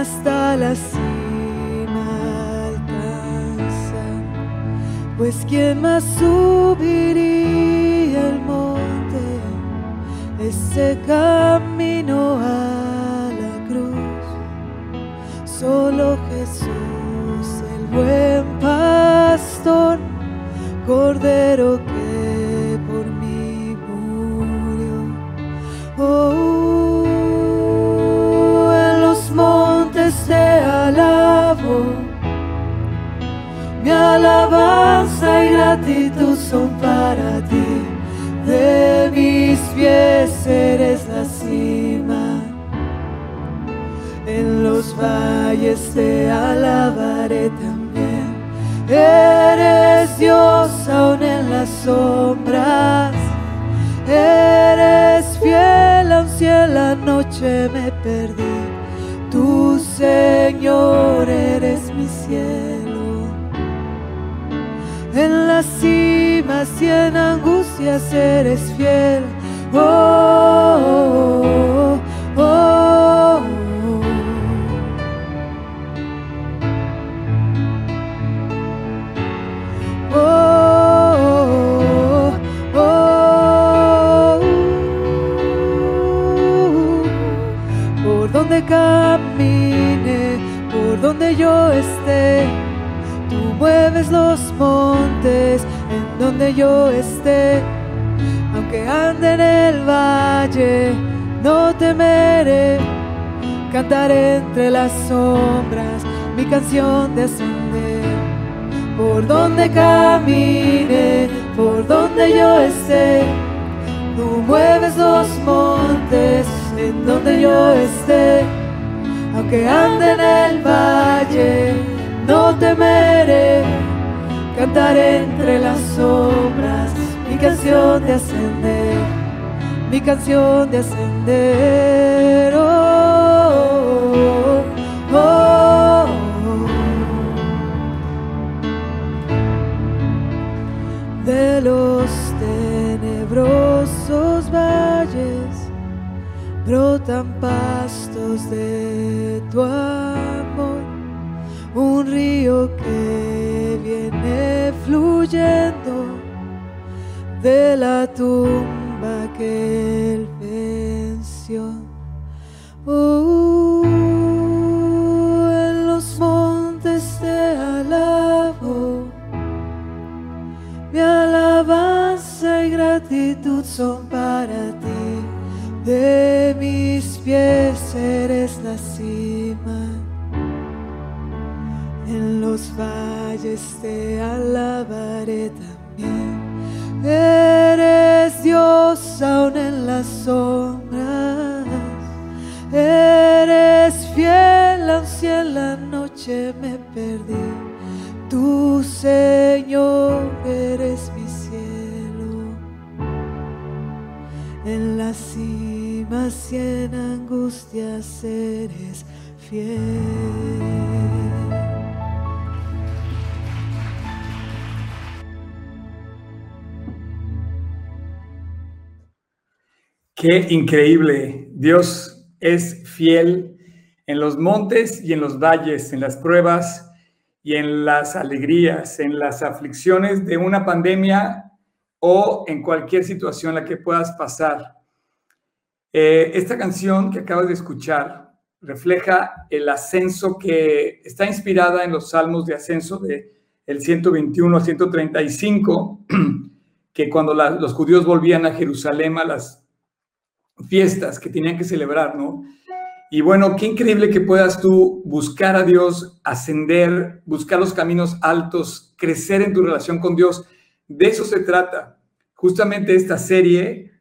B: hasta la cima alcanza. Pues quién más subiría el monte, ese camino alabo mi alabanza y gratitud son para ti. De mis pies eres la cima. En los valles te alabaré también. Eres Dios aún en las sombras. Eres fiel aun si en la noche me perdí. Tu Señor eres mi cielo en las cimas y en angustias eres fiel. Oh, oh, oh, yo esté Tú mueves los montes en donde yo esté. Aunque ande en el valle, no temeré. Cantaré entre las sombras mi canción de ascender. Por donde camine, por donde yo esté. Tú mueves los montes en donde yo esté, aunque ande en el valle, no temeré, cantaré entre las sombras mi canción de ascender, mi canción de ascender. Oh, oh, oh. De los tenebrosos valles brotan pastos de tu amor, un río que viene fluyendo de la tumba que él venció. Uh, De mis pies eres la cima, en los valles te alabaré también. Eres Dios aún en las sombras. Eres fiel aun si en la noche me perdí. Tu Señor eres mi cielo. En las cimas en angustias eres fiel.
C: Qué increíble. Dios es fiel en los montes y en los valles, en las pruebas y en las alegrías, en las aflicciones de una pandemia o en cualquier situación en la que puedas pasar. Eh, esta canción que acabas de escuchar refleja el ascenso que está inspirada en los salmos de ascenso de el 121 al 135, que cuando los judíos volvían a Jerusalén a las fiestas que tenían que celebrar, ¿no? Y bueno, qué increíble que puedas tú buscar a Dios, ascender, buscar los caminos altos, crecer en tu relación con Dios. De eso se trata. Justamente esta serie,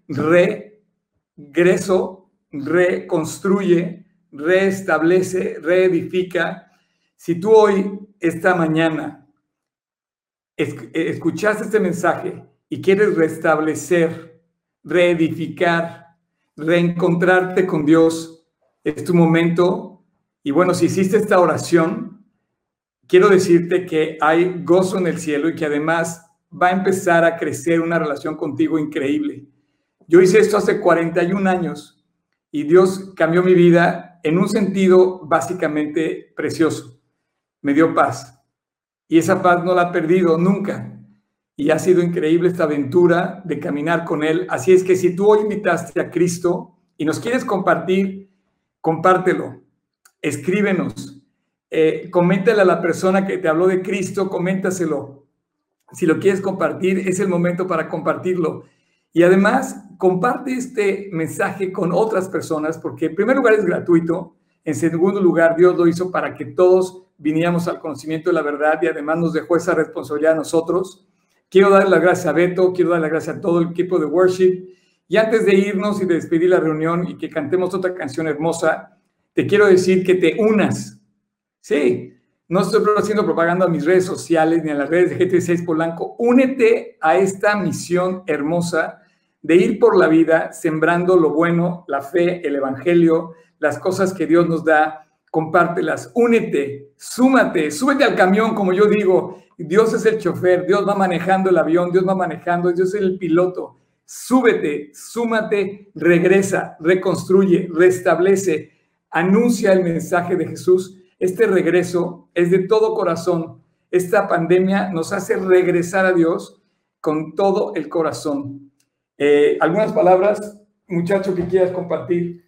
C: regreso, reconstruye, reestablece, reedifica. Si tú hoy, esta mañana, es- escuchaste este mensaje y quieres restablecer, reedificar, reencontrarte con Dios, es tu momento. Y bueno, si hiciste esta oración, quiero decirte que hay gozo en el cielo y que además va a empezar a crecer una relación contigo increíble. Yo hice esto hace 41 años y Dios cambió mi vida en un sentido básicamente precioso. Me dio paz y esa paz no la he perdido nunca. Y ha sido increíble esta aventura de caminar con Él. Así es que si tú hoy invitaste a Cristo y nos quieres compartir, compártelo, escríbenos, eh, coméntale a la persona que te habló de Cristo, coméntaselo. Si lo quieres compartir, es el momento para compartirlo. Y además, comparte este mensaje con otras personas, porque en primer lugar es gratuito, en segundo lugar, Dios lo hizo para que todos viniéramos al conocimiento de la verdad y además nos dejó esa responsabilidad a nosotros. Quiero dar las gracias a Beto, quiero dar las gracias a todo el equipo de worship. Y antes de irnos y de despedir la reunión y que cantemos otra canción hermosa, te quiero decir que te unas. Sí, no estoy haciendo propaganda a mis redes sociales ni a las redes de GT6 Polanco. Únete a esta misión hermosa de ir por la vida sembrando lo bueno, la fe, el evangelio, las cosas que Dios nos da. Compártelas, únete, súmate, súbete al camión, como yo digo. Dios es el chofer, Dios va manejando el avión, Dios va manejando, Dios es el piloto. Súbete, súmate, regresa, reconstruye, restablece, anuncia el mensaje de Jesús. Este regreso es de todo corazón. Esta pandemia nos hace regresar a Dios con todo el corazón. Eh, ¿Algunas palabras, muchacho, que quieras compartir?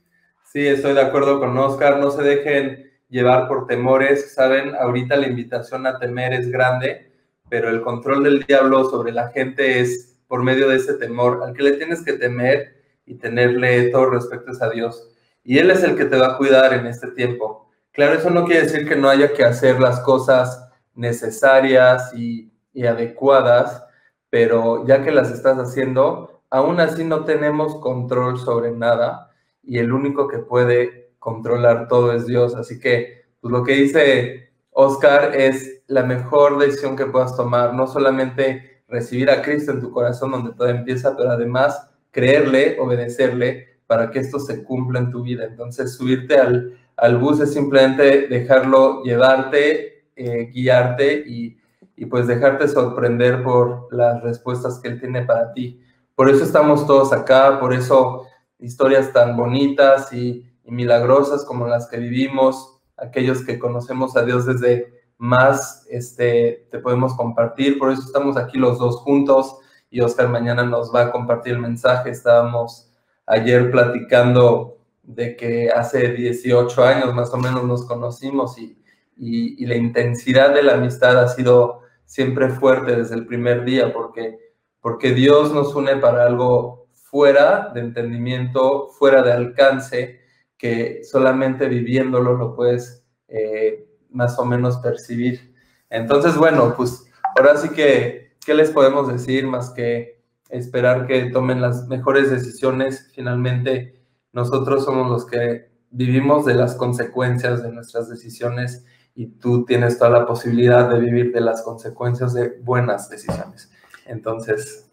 D: Sí, estoy de acuerdo con Oscar. No se dejen llevar por temores. Saben, ahorita la invitación a temer es grande, pero el control del diablo sobre la gente es por medio de ese temor. Al que le tienes que temer y tenerle todo respeto es a Dios. Y Él es el que te va a cuidar en este tiempo. Claro, eso no quiere decir que no haya que hacer las cosas necesarias y, y adecuadas, pero ya que las estás haciendo, aún así no tenemos control sobre nada y el único que puede controlar todo es Dios. Así que pues lo que dice Oscar es la mejor decisión que puedas tomar, no solamente recibir a Cristo en tu corazón donde todo empieza, pero además creerle, obedecerle para que esto se cumpla en tu vida. Entonces subirte al, al bus es simplemente dejarlo llevarte, eh, guiarte y, y pues dejarte sorprender por las respuestas que Él tiene para ti. Por eso estamos todos acá, por eso historias tan bonitas y, milagrosas como las que vivimos, aquellos que conocemos a Dios desde más, este, te podemos compartir. Por eso estamos aquí los dos juntos y Oscar mañana nos va a compartir el mensaje. Estábamos ayer platicando de que hace 18 años más o menos nos conocimos y, y, y la intensidad de la amistad ha sido siempre fuerte desde el primer día porque, porque Dios nos une para algo fuera de entendimiento, fuera de alcance, que solamente viviéndolo lo puedes eh, más o menos percibir. Entonces, bueno, pues ahora sí que, ¿qué les podemos decir más que esperar que tomen las mejores decisiones? Finalmente, nosotros somos los que vivimos de las consecuencias de nuestras decisiones y tú tienes toda la posibilidad de vivir de las consecuencias de buenas decisiones. Entonces,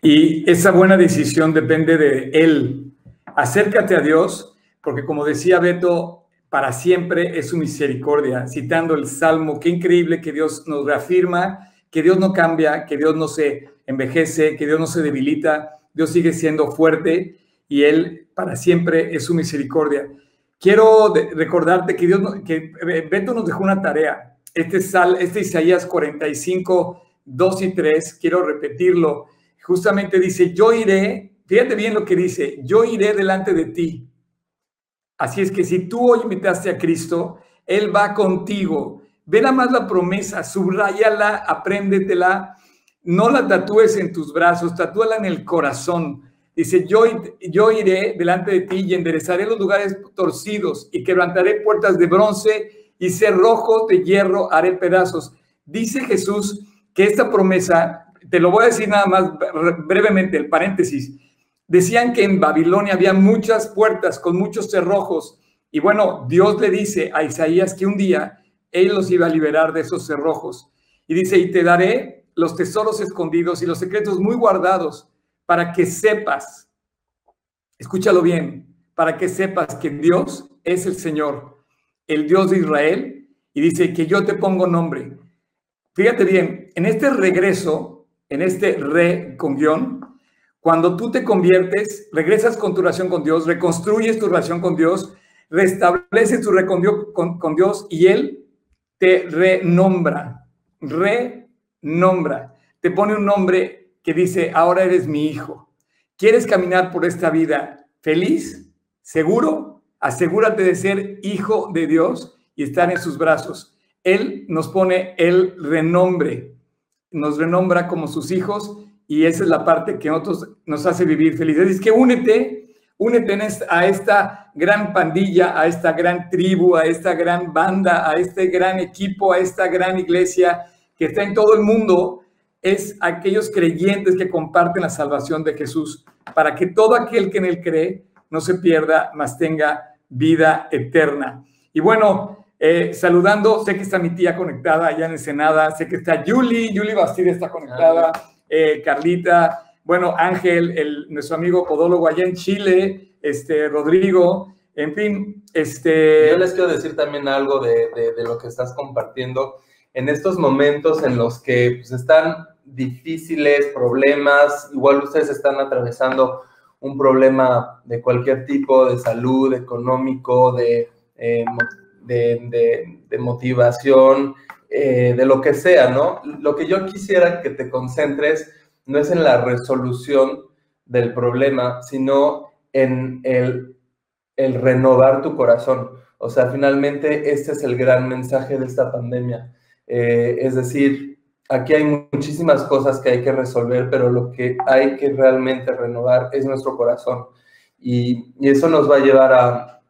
C: y esa buena decisión depende de Él. Acércate a Dios, porque como decía Beto, para siempre es su misericordia. Citando el Salmo, qué increíble que Dios nos reafirma, que Dios no cambia, que Dios no se envejece, que Dios no se debilita, Dios sigue siendo fuerte y Él para siempre es su misericordia. Quiero recordarte que, Dios, que Beto nos dejó una tarea. Este, sal, este Isaías 45, 2 y 3, quiero repetirlo justamente dice, yo iré, fíjate bien lo que dice, yo iré delante de ti. Así es que si tú hoy invitaste a Cristo, Él va contigo. Ve nada más la promesa, subrayala, apréndetela, no la tatúes en tus brazos, tatúala en el corazón. Dice, yo, yo iré delante de ti y enderezaré los lugares torcidos y quebrantaré puertas de bronce y cerrojos de hierro haré pedazos. Dice Jesús que esta promesa te lo voy a decir nada más brevemente, el paréntesis. Decían que en Babilonia había muchas puertas con muchos cerrojos. Y bueno, Dios le dice a Isaías que un día Él los iba a liberar de esos cerrojos. Y dice, y te daré los tesoros escondidos y los secretos muy guardados para que sepas, escúchalo bien, para que sepas que Dios es el Señor, el Dios de Israel, y dice que yo te pongo nombre. Fíjate bien, en este regreso en este re guion, cuando tú te conviertes, regresas con tu relación con Dios, reconstruyes tu relación con Dios, restableces tu relación con, con Dios y Él te renombra, renombra, te pone un nombre que dice, ahora eres mi hijo. ¿Quieres caminar por esta vida feliz, seguro? Asegúrate de ser hijo de Dios y estar en sus brazos. Él nos pone el renombre, nos renombra como sus hijos y esa es la parte que nosotros nos hace vivir felices. Es que únete, únete a esta gran pandilla, a esta gran tribu, a esta gran banda, a este gran equipo, a esta gran iglesia que está en todo el mundo. Es aquellos creyentes que comparten la salvación de Jesús para que todo aquel que en él cree no se pierda, mas tenga vida eterna. Y bueno, eh, saludando, sé que está mi tía conectada allá en Ensenada, sé que está Julie, Julie Bastide está conectada, eh, Carlita, bueno, Ángel, el, nuestro amigo podólogo allá en Chile, este, Rodrigo, en fin, este...
D: Yo les quiero decir también algo de, de, lo que estás compartiendo. En estos momentos en los que pues, están difíciles, problemas, igual ustedes están atravesando un problema de cualquier tipo, de salud, económico, de eh, de, motivación, eh, de lo que sea, ¿no? Lo que yo quisiera que te concentres no es en la resolución del problema, sino en el, el renovar tu corazón. O sea, finalmente este es el gran mensaje de esta pandemia. Eh, es decir, aquí hay muchísimas cosas que hay que resolver, pero lo que hay que realmente renovar es nuestro corazón. y eso nos va a llevar a,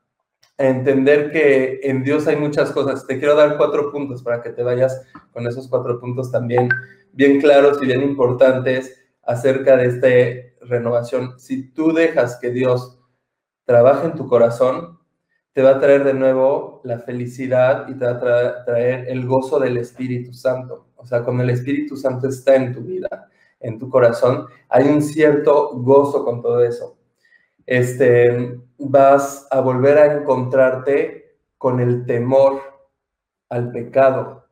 D: entender que en Dios hay muchas cosas. Te quiero dar cuatro puntos para que te vayas con esos cuatro puntos también bien claros y bien importantes acerca de esta renovación. Si tú dejas que Dios trabaje en tu corazón, te va a traer de nuevo la felicidad y te va a traer el gozo del Espíritu Santo. O sea, cuando el Espíritu Santo está en tu vida, en tu corazón, hay un cierto gozo con todo eso. Este, vas a volver a encontrarte con el temor al pecado.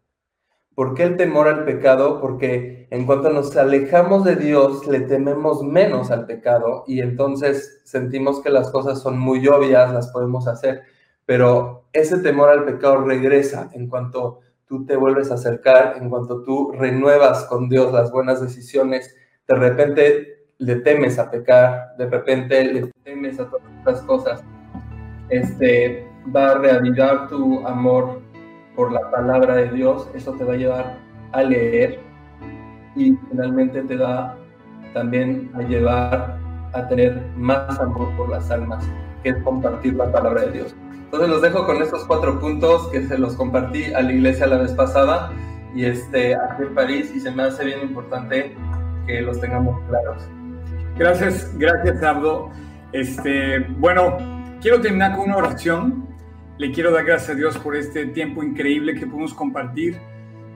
D: ¿Por qué el temor al pecado? Porque en cuanto nos alejamos de Dios, le tememos menos al pecado y entonces sentimos que las cosas son muy obvias, las podemos hacer, pero ese temor al pecado regresa en cuanto tú te vuelves a acercar, en cuanto tú renuevas con Dios las buenas decisiones, de repente le temes a pecar, de repente le temes a todas estas cosas. Este va a reavivar tu amor por la palabra de Dios, eso te va a llevar a leer y finalmente te va también a llevar a tener más amor por las almas, que es compartir la palabra de Dios. Entonces los dejo con estos cuatro puntos que se los compartí a la iglesia la vez pasada y este, aquí en París y se me hace bien importante que los tengamos claros.
C: Gracias, gracias Abdo. Este, bueno, quiero terminar con una oración. Le quiero dar gracias a Dios por este tiempo increíble que pudimos compartir.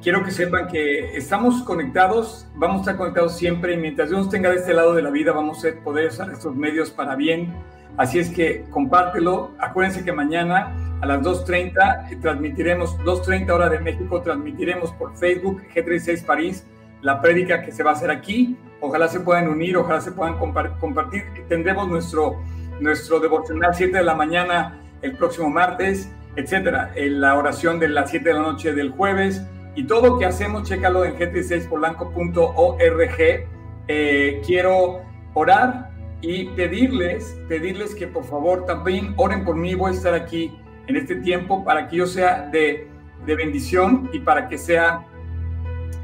C: Quiero que sepan que estamos conectados, vamos a estar conectados siempre y mientras Dios tenga de este lado de la vida, vamos a poder usar estos medios para bien Así es que compártelo. Acuérdense que mañana a las 2.30 transmitiremos, 2.30 hora de México, transmitiremos por Facebook G36 París la prédica que se va a hacer aquí. Ojalá se puedan unir, ojalá se puedan compartir. Tendremos nuestro, nuestro devocional 7 de la mañana el próximo martes, etcétera. En la oración de las 7 de la noche del jueves. Y todo lo que hacemos, chécalo en g36polanco.org. Eh, quiero orar y pedirles, pedirles que por favor también oren por mí. Voy a estar aquí en este tiempo para que yo sea de, de bendición y para que sea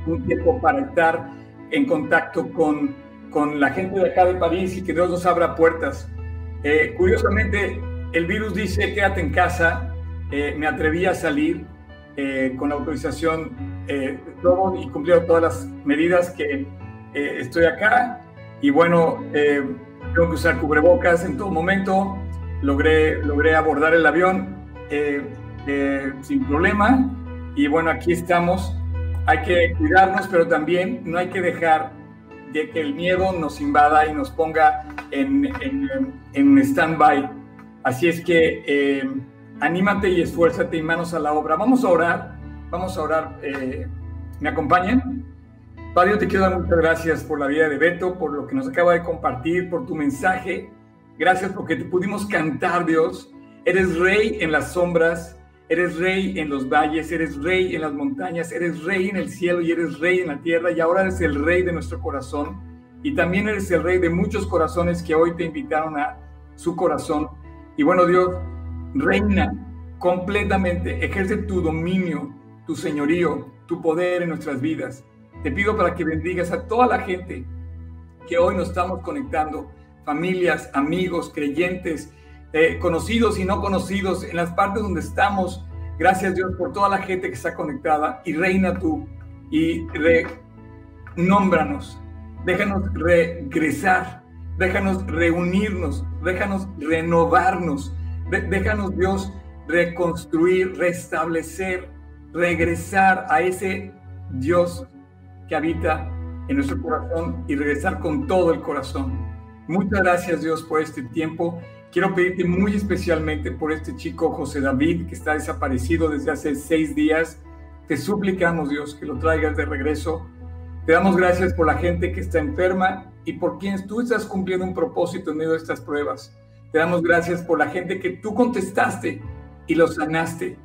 C: un tiempo para estar en contacto con, con la gente de acá de París y que Dios nos abra puertas. Eh, curiosamente, el virus dice quédate en casa. Eh, me atreví a salir eh, con la autorización todo y cumpliendo todas las medidas que estoy acá. Y bueno, tengo que usar cubrebocas en todo momento. Logré, logré abordar el avión eh, eh, sin problema. Y bueno, aquí estamos. Hay que cuidarnos, pero también no hay que dejar de que el miedo nos invada y nos ponga en, en, en stand-by. Así es que eh, anímate y esfuérzate y manos a la obra. Vamos a orar, vamos a orar. ¿Me acompañan? Padre, te quiero dar muchas gracias por la vida de Beto, por lo que nos acaba de compartir, por tu mensaje. Gracias porque te pudimos cantar, Dios. Eres rey en las sombras, eres rey en los valles, eres rey en las montañas, eres rey en el cielo y eres rey en la tierra y ahora eres el rey de nuestro corazón. Y también eres el rey de muchos corazones que hoy te invitaron a su corazón. Y bueno, Dios, reina completamente, ejerce tu dominio, tu señorío, tu poder en nuestras vidas. Te pido para que bendigas a toda la gente que hoy nos estamos conectando, familias, amigos, creyentes, eh, conocidos y no conocidos, en las partes donde estamos. Gracias Dios por toda la gente que está conectada y reina tú y nómbranos, déjanos regresar, déjanos reunirnos, déjanos renovarnos, déjanos Dios reconstruir, restablecer, regresar a ese Dios que habita en nuestro corazón y regresar con todo el corazón. Muchas gracias Dios por este tiempo. Quiero pedirte muy especialmente por este chico José David que está desaparecido desde hace seis días. Te suplicamos Dios que lo traigas de regreso. Te damos gracias por la gente que está enferma y por quienes tú estás cumpliendo un propósito en medio de estas pruebas. Te damos gracias por la gente que tú contestaste y lo sanaste.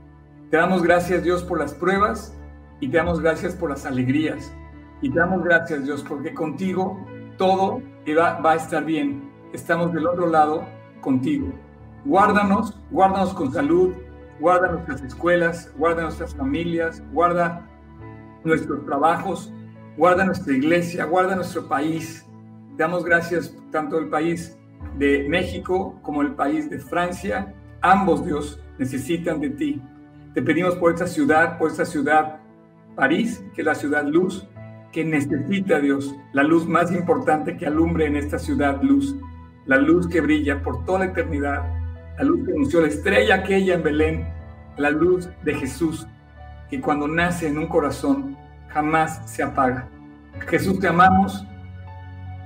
C: Te damos gracias Dios por las pruebas y te damos gracias por las alegrías. Y te damos gracias, Dios, porque contigo todo va, va a estar bien. Estamos del otro lado contigo. Guárdanos, guárdanos con salud, guarda nuestras escuelas, guarda nuestras familias, guarda nuestros trabajos, guarda nuestra iglesia, guarda nuestro país. Damos gracias tanto el país de México como el país de Francia. Ambos, Dios, necesitan de ti. Te pedimos por esta ciudad, por esta ciudad, París, que es la ciudad luz, que necesita Dios, la luz más importante que alumbre en esta ciudad, luz. La luz que brilla por toda la eternidad, la luz que anunció la estrella aquella en Belén, la luz de Jesús, que cuando nace en un corazón jamás se apaga. Jesús, te amamos.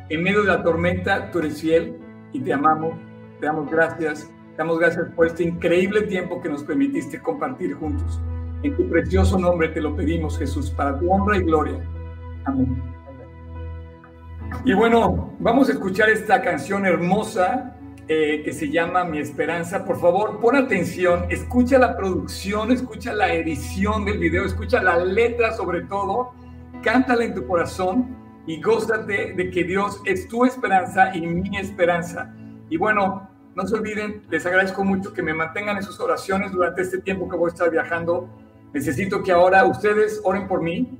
C: En medio de la tormenta, tú eres fiel y te amamos. Te damos gracias. Te damos gracias por este increíble tiempo que nos permitiste compartir juntos. En tu precioso nombre te lo pedimos, Jesús, para tu honra y gloria. Amén. Y bueno, vamos a escuchar esta canción hermosa eh, que se llama Mi Esperanza. Por favor, pon atención, escucha la producción, escucha la edición del video, escucha la letra sobre todo, cántala en tu corazón y gózate de que Dios es tu esperanza y mi esperanza. Y bueno, no se olviden, les agradezco mucho que me mantengan en sus oraciones durante este tiempo que voy a estar viajando. Necesito que ahora ustedes oren por mí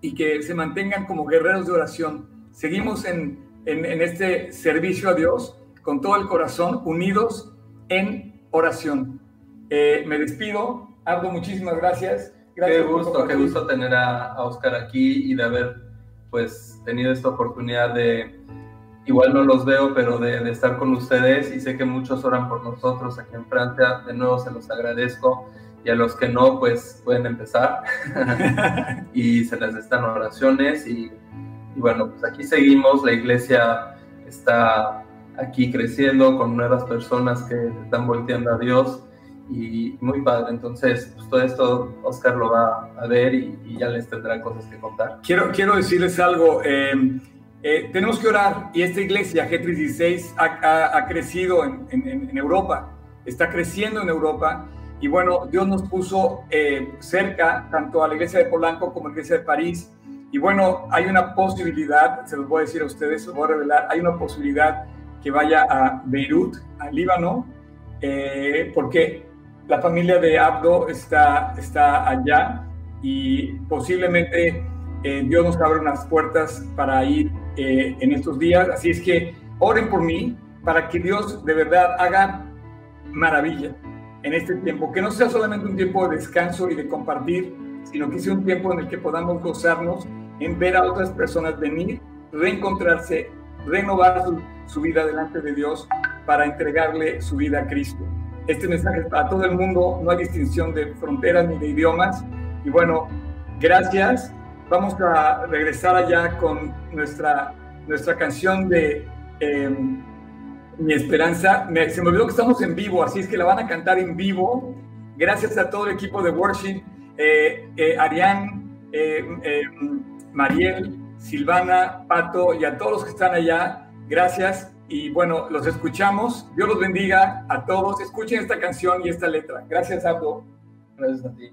C: y que se mantengan como guerreros de oración. Seguimos en, en, en este servicio a Dios con todo el corazón, unidos en oración. Eh, me despido. Abdo, muchísimas gracias. gracias
D: qué gusto, qué gusto tener a, a, Oscar aquí y de haber pues tenido esta oportunidad de, igual no los veo, pero de, de, estar con ustedes y sé que muchos oran por nosotros aquí en Francia. De nuevo se los agradezco y a los que no, pues pueden empezar y se les están oraciones y, y bueno, pues aquí seguimos, la iglesia está aquí creciendo con nuevas personas que están volteando a Dios y muy padre. Entonces, pues todo esto Oscar lo va a ver y, y, ya les tendrá cosas que contar.
C: Quiero, quiero decirles algo. Eh, eh, tenemos que orar y esta iglesia G316 ha, ha, ha crecido en, en, en, Europa, está creciendo en Europa y bueno, Dios nos puso eh, cerca tanto a la iglesia de Polanco como a la iglesia de París. Y bueno, hay una posibilidad, se los voy a decir a ustedes, se los voy a revelar, hay una posibilidad que vaya a Beirut, al Líbano, eh, porque la familia de Abdo está, está allá y posiblemente eh, Dios nos abra unas puertas para ir eh, en estos días. Así es que oren por mí para que Dios de verdad haga maravilla en este tiempo, que no sea solamente un tiempo de descanso y de compartir, sino que sea un tiempo en el que podamos gozarnos en ver a otras personas venir, reencontrarse, renovar su su vida delante de Dios para entregarle su vida a Cristo. Este mensaje es para todo el mundo, no hay distinción de fronteras ni de idiomas. Y bueno, gracias. Vamos a regresar allá con nuestra, nuestra canción de eh, Mi Esperanza. Me, se me olvidó que estamos en vivo, así es que la van a cantar en vivo. Gracias a todo el equipo de Worship, eh, eh, Arián, Mariel, Silvana, Pato y a todos los que están allá. Gracias y bueno, los escuchamos. Dios los bendiga a todos. Escuchen esta canción y esta letra. Gracias, Abdo.
D: Gracias a ti.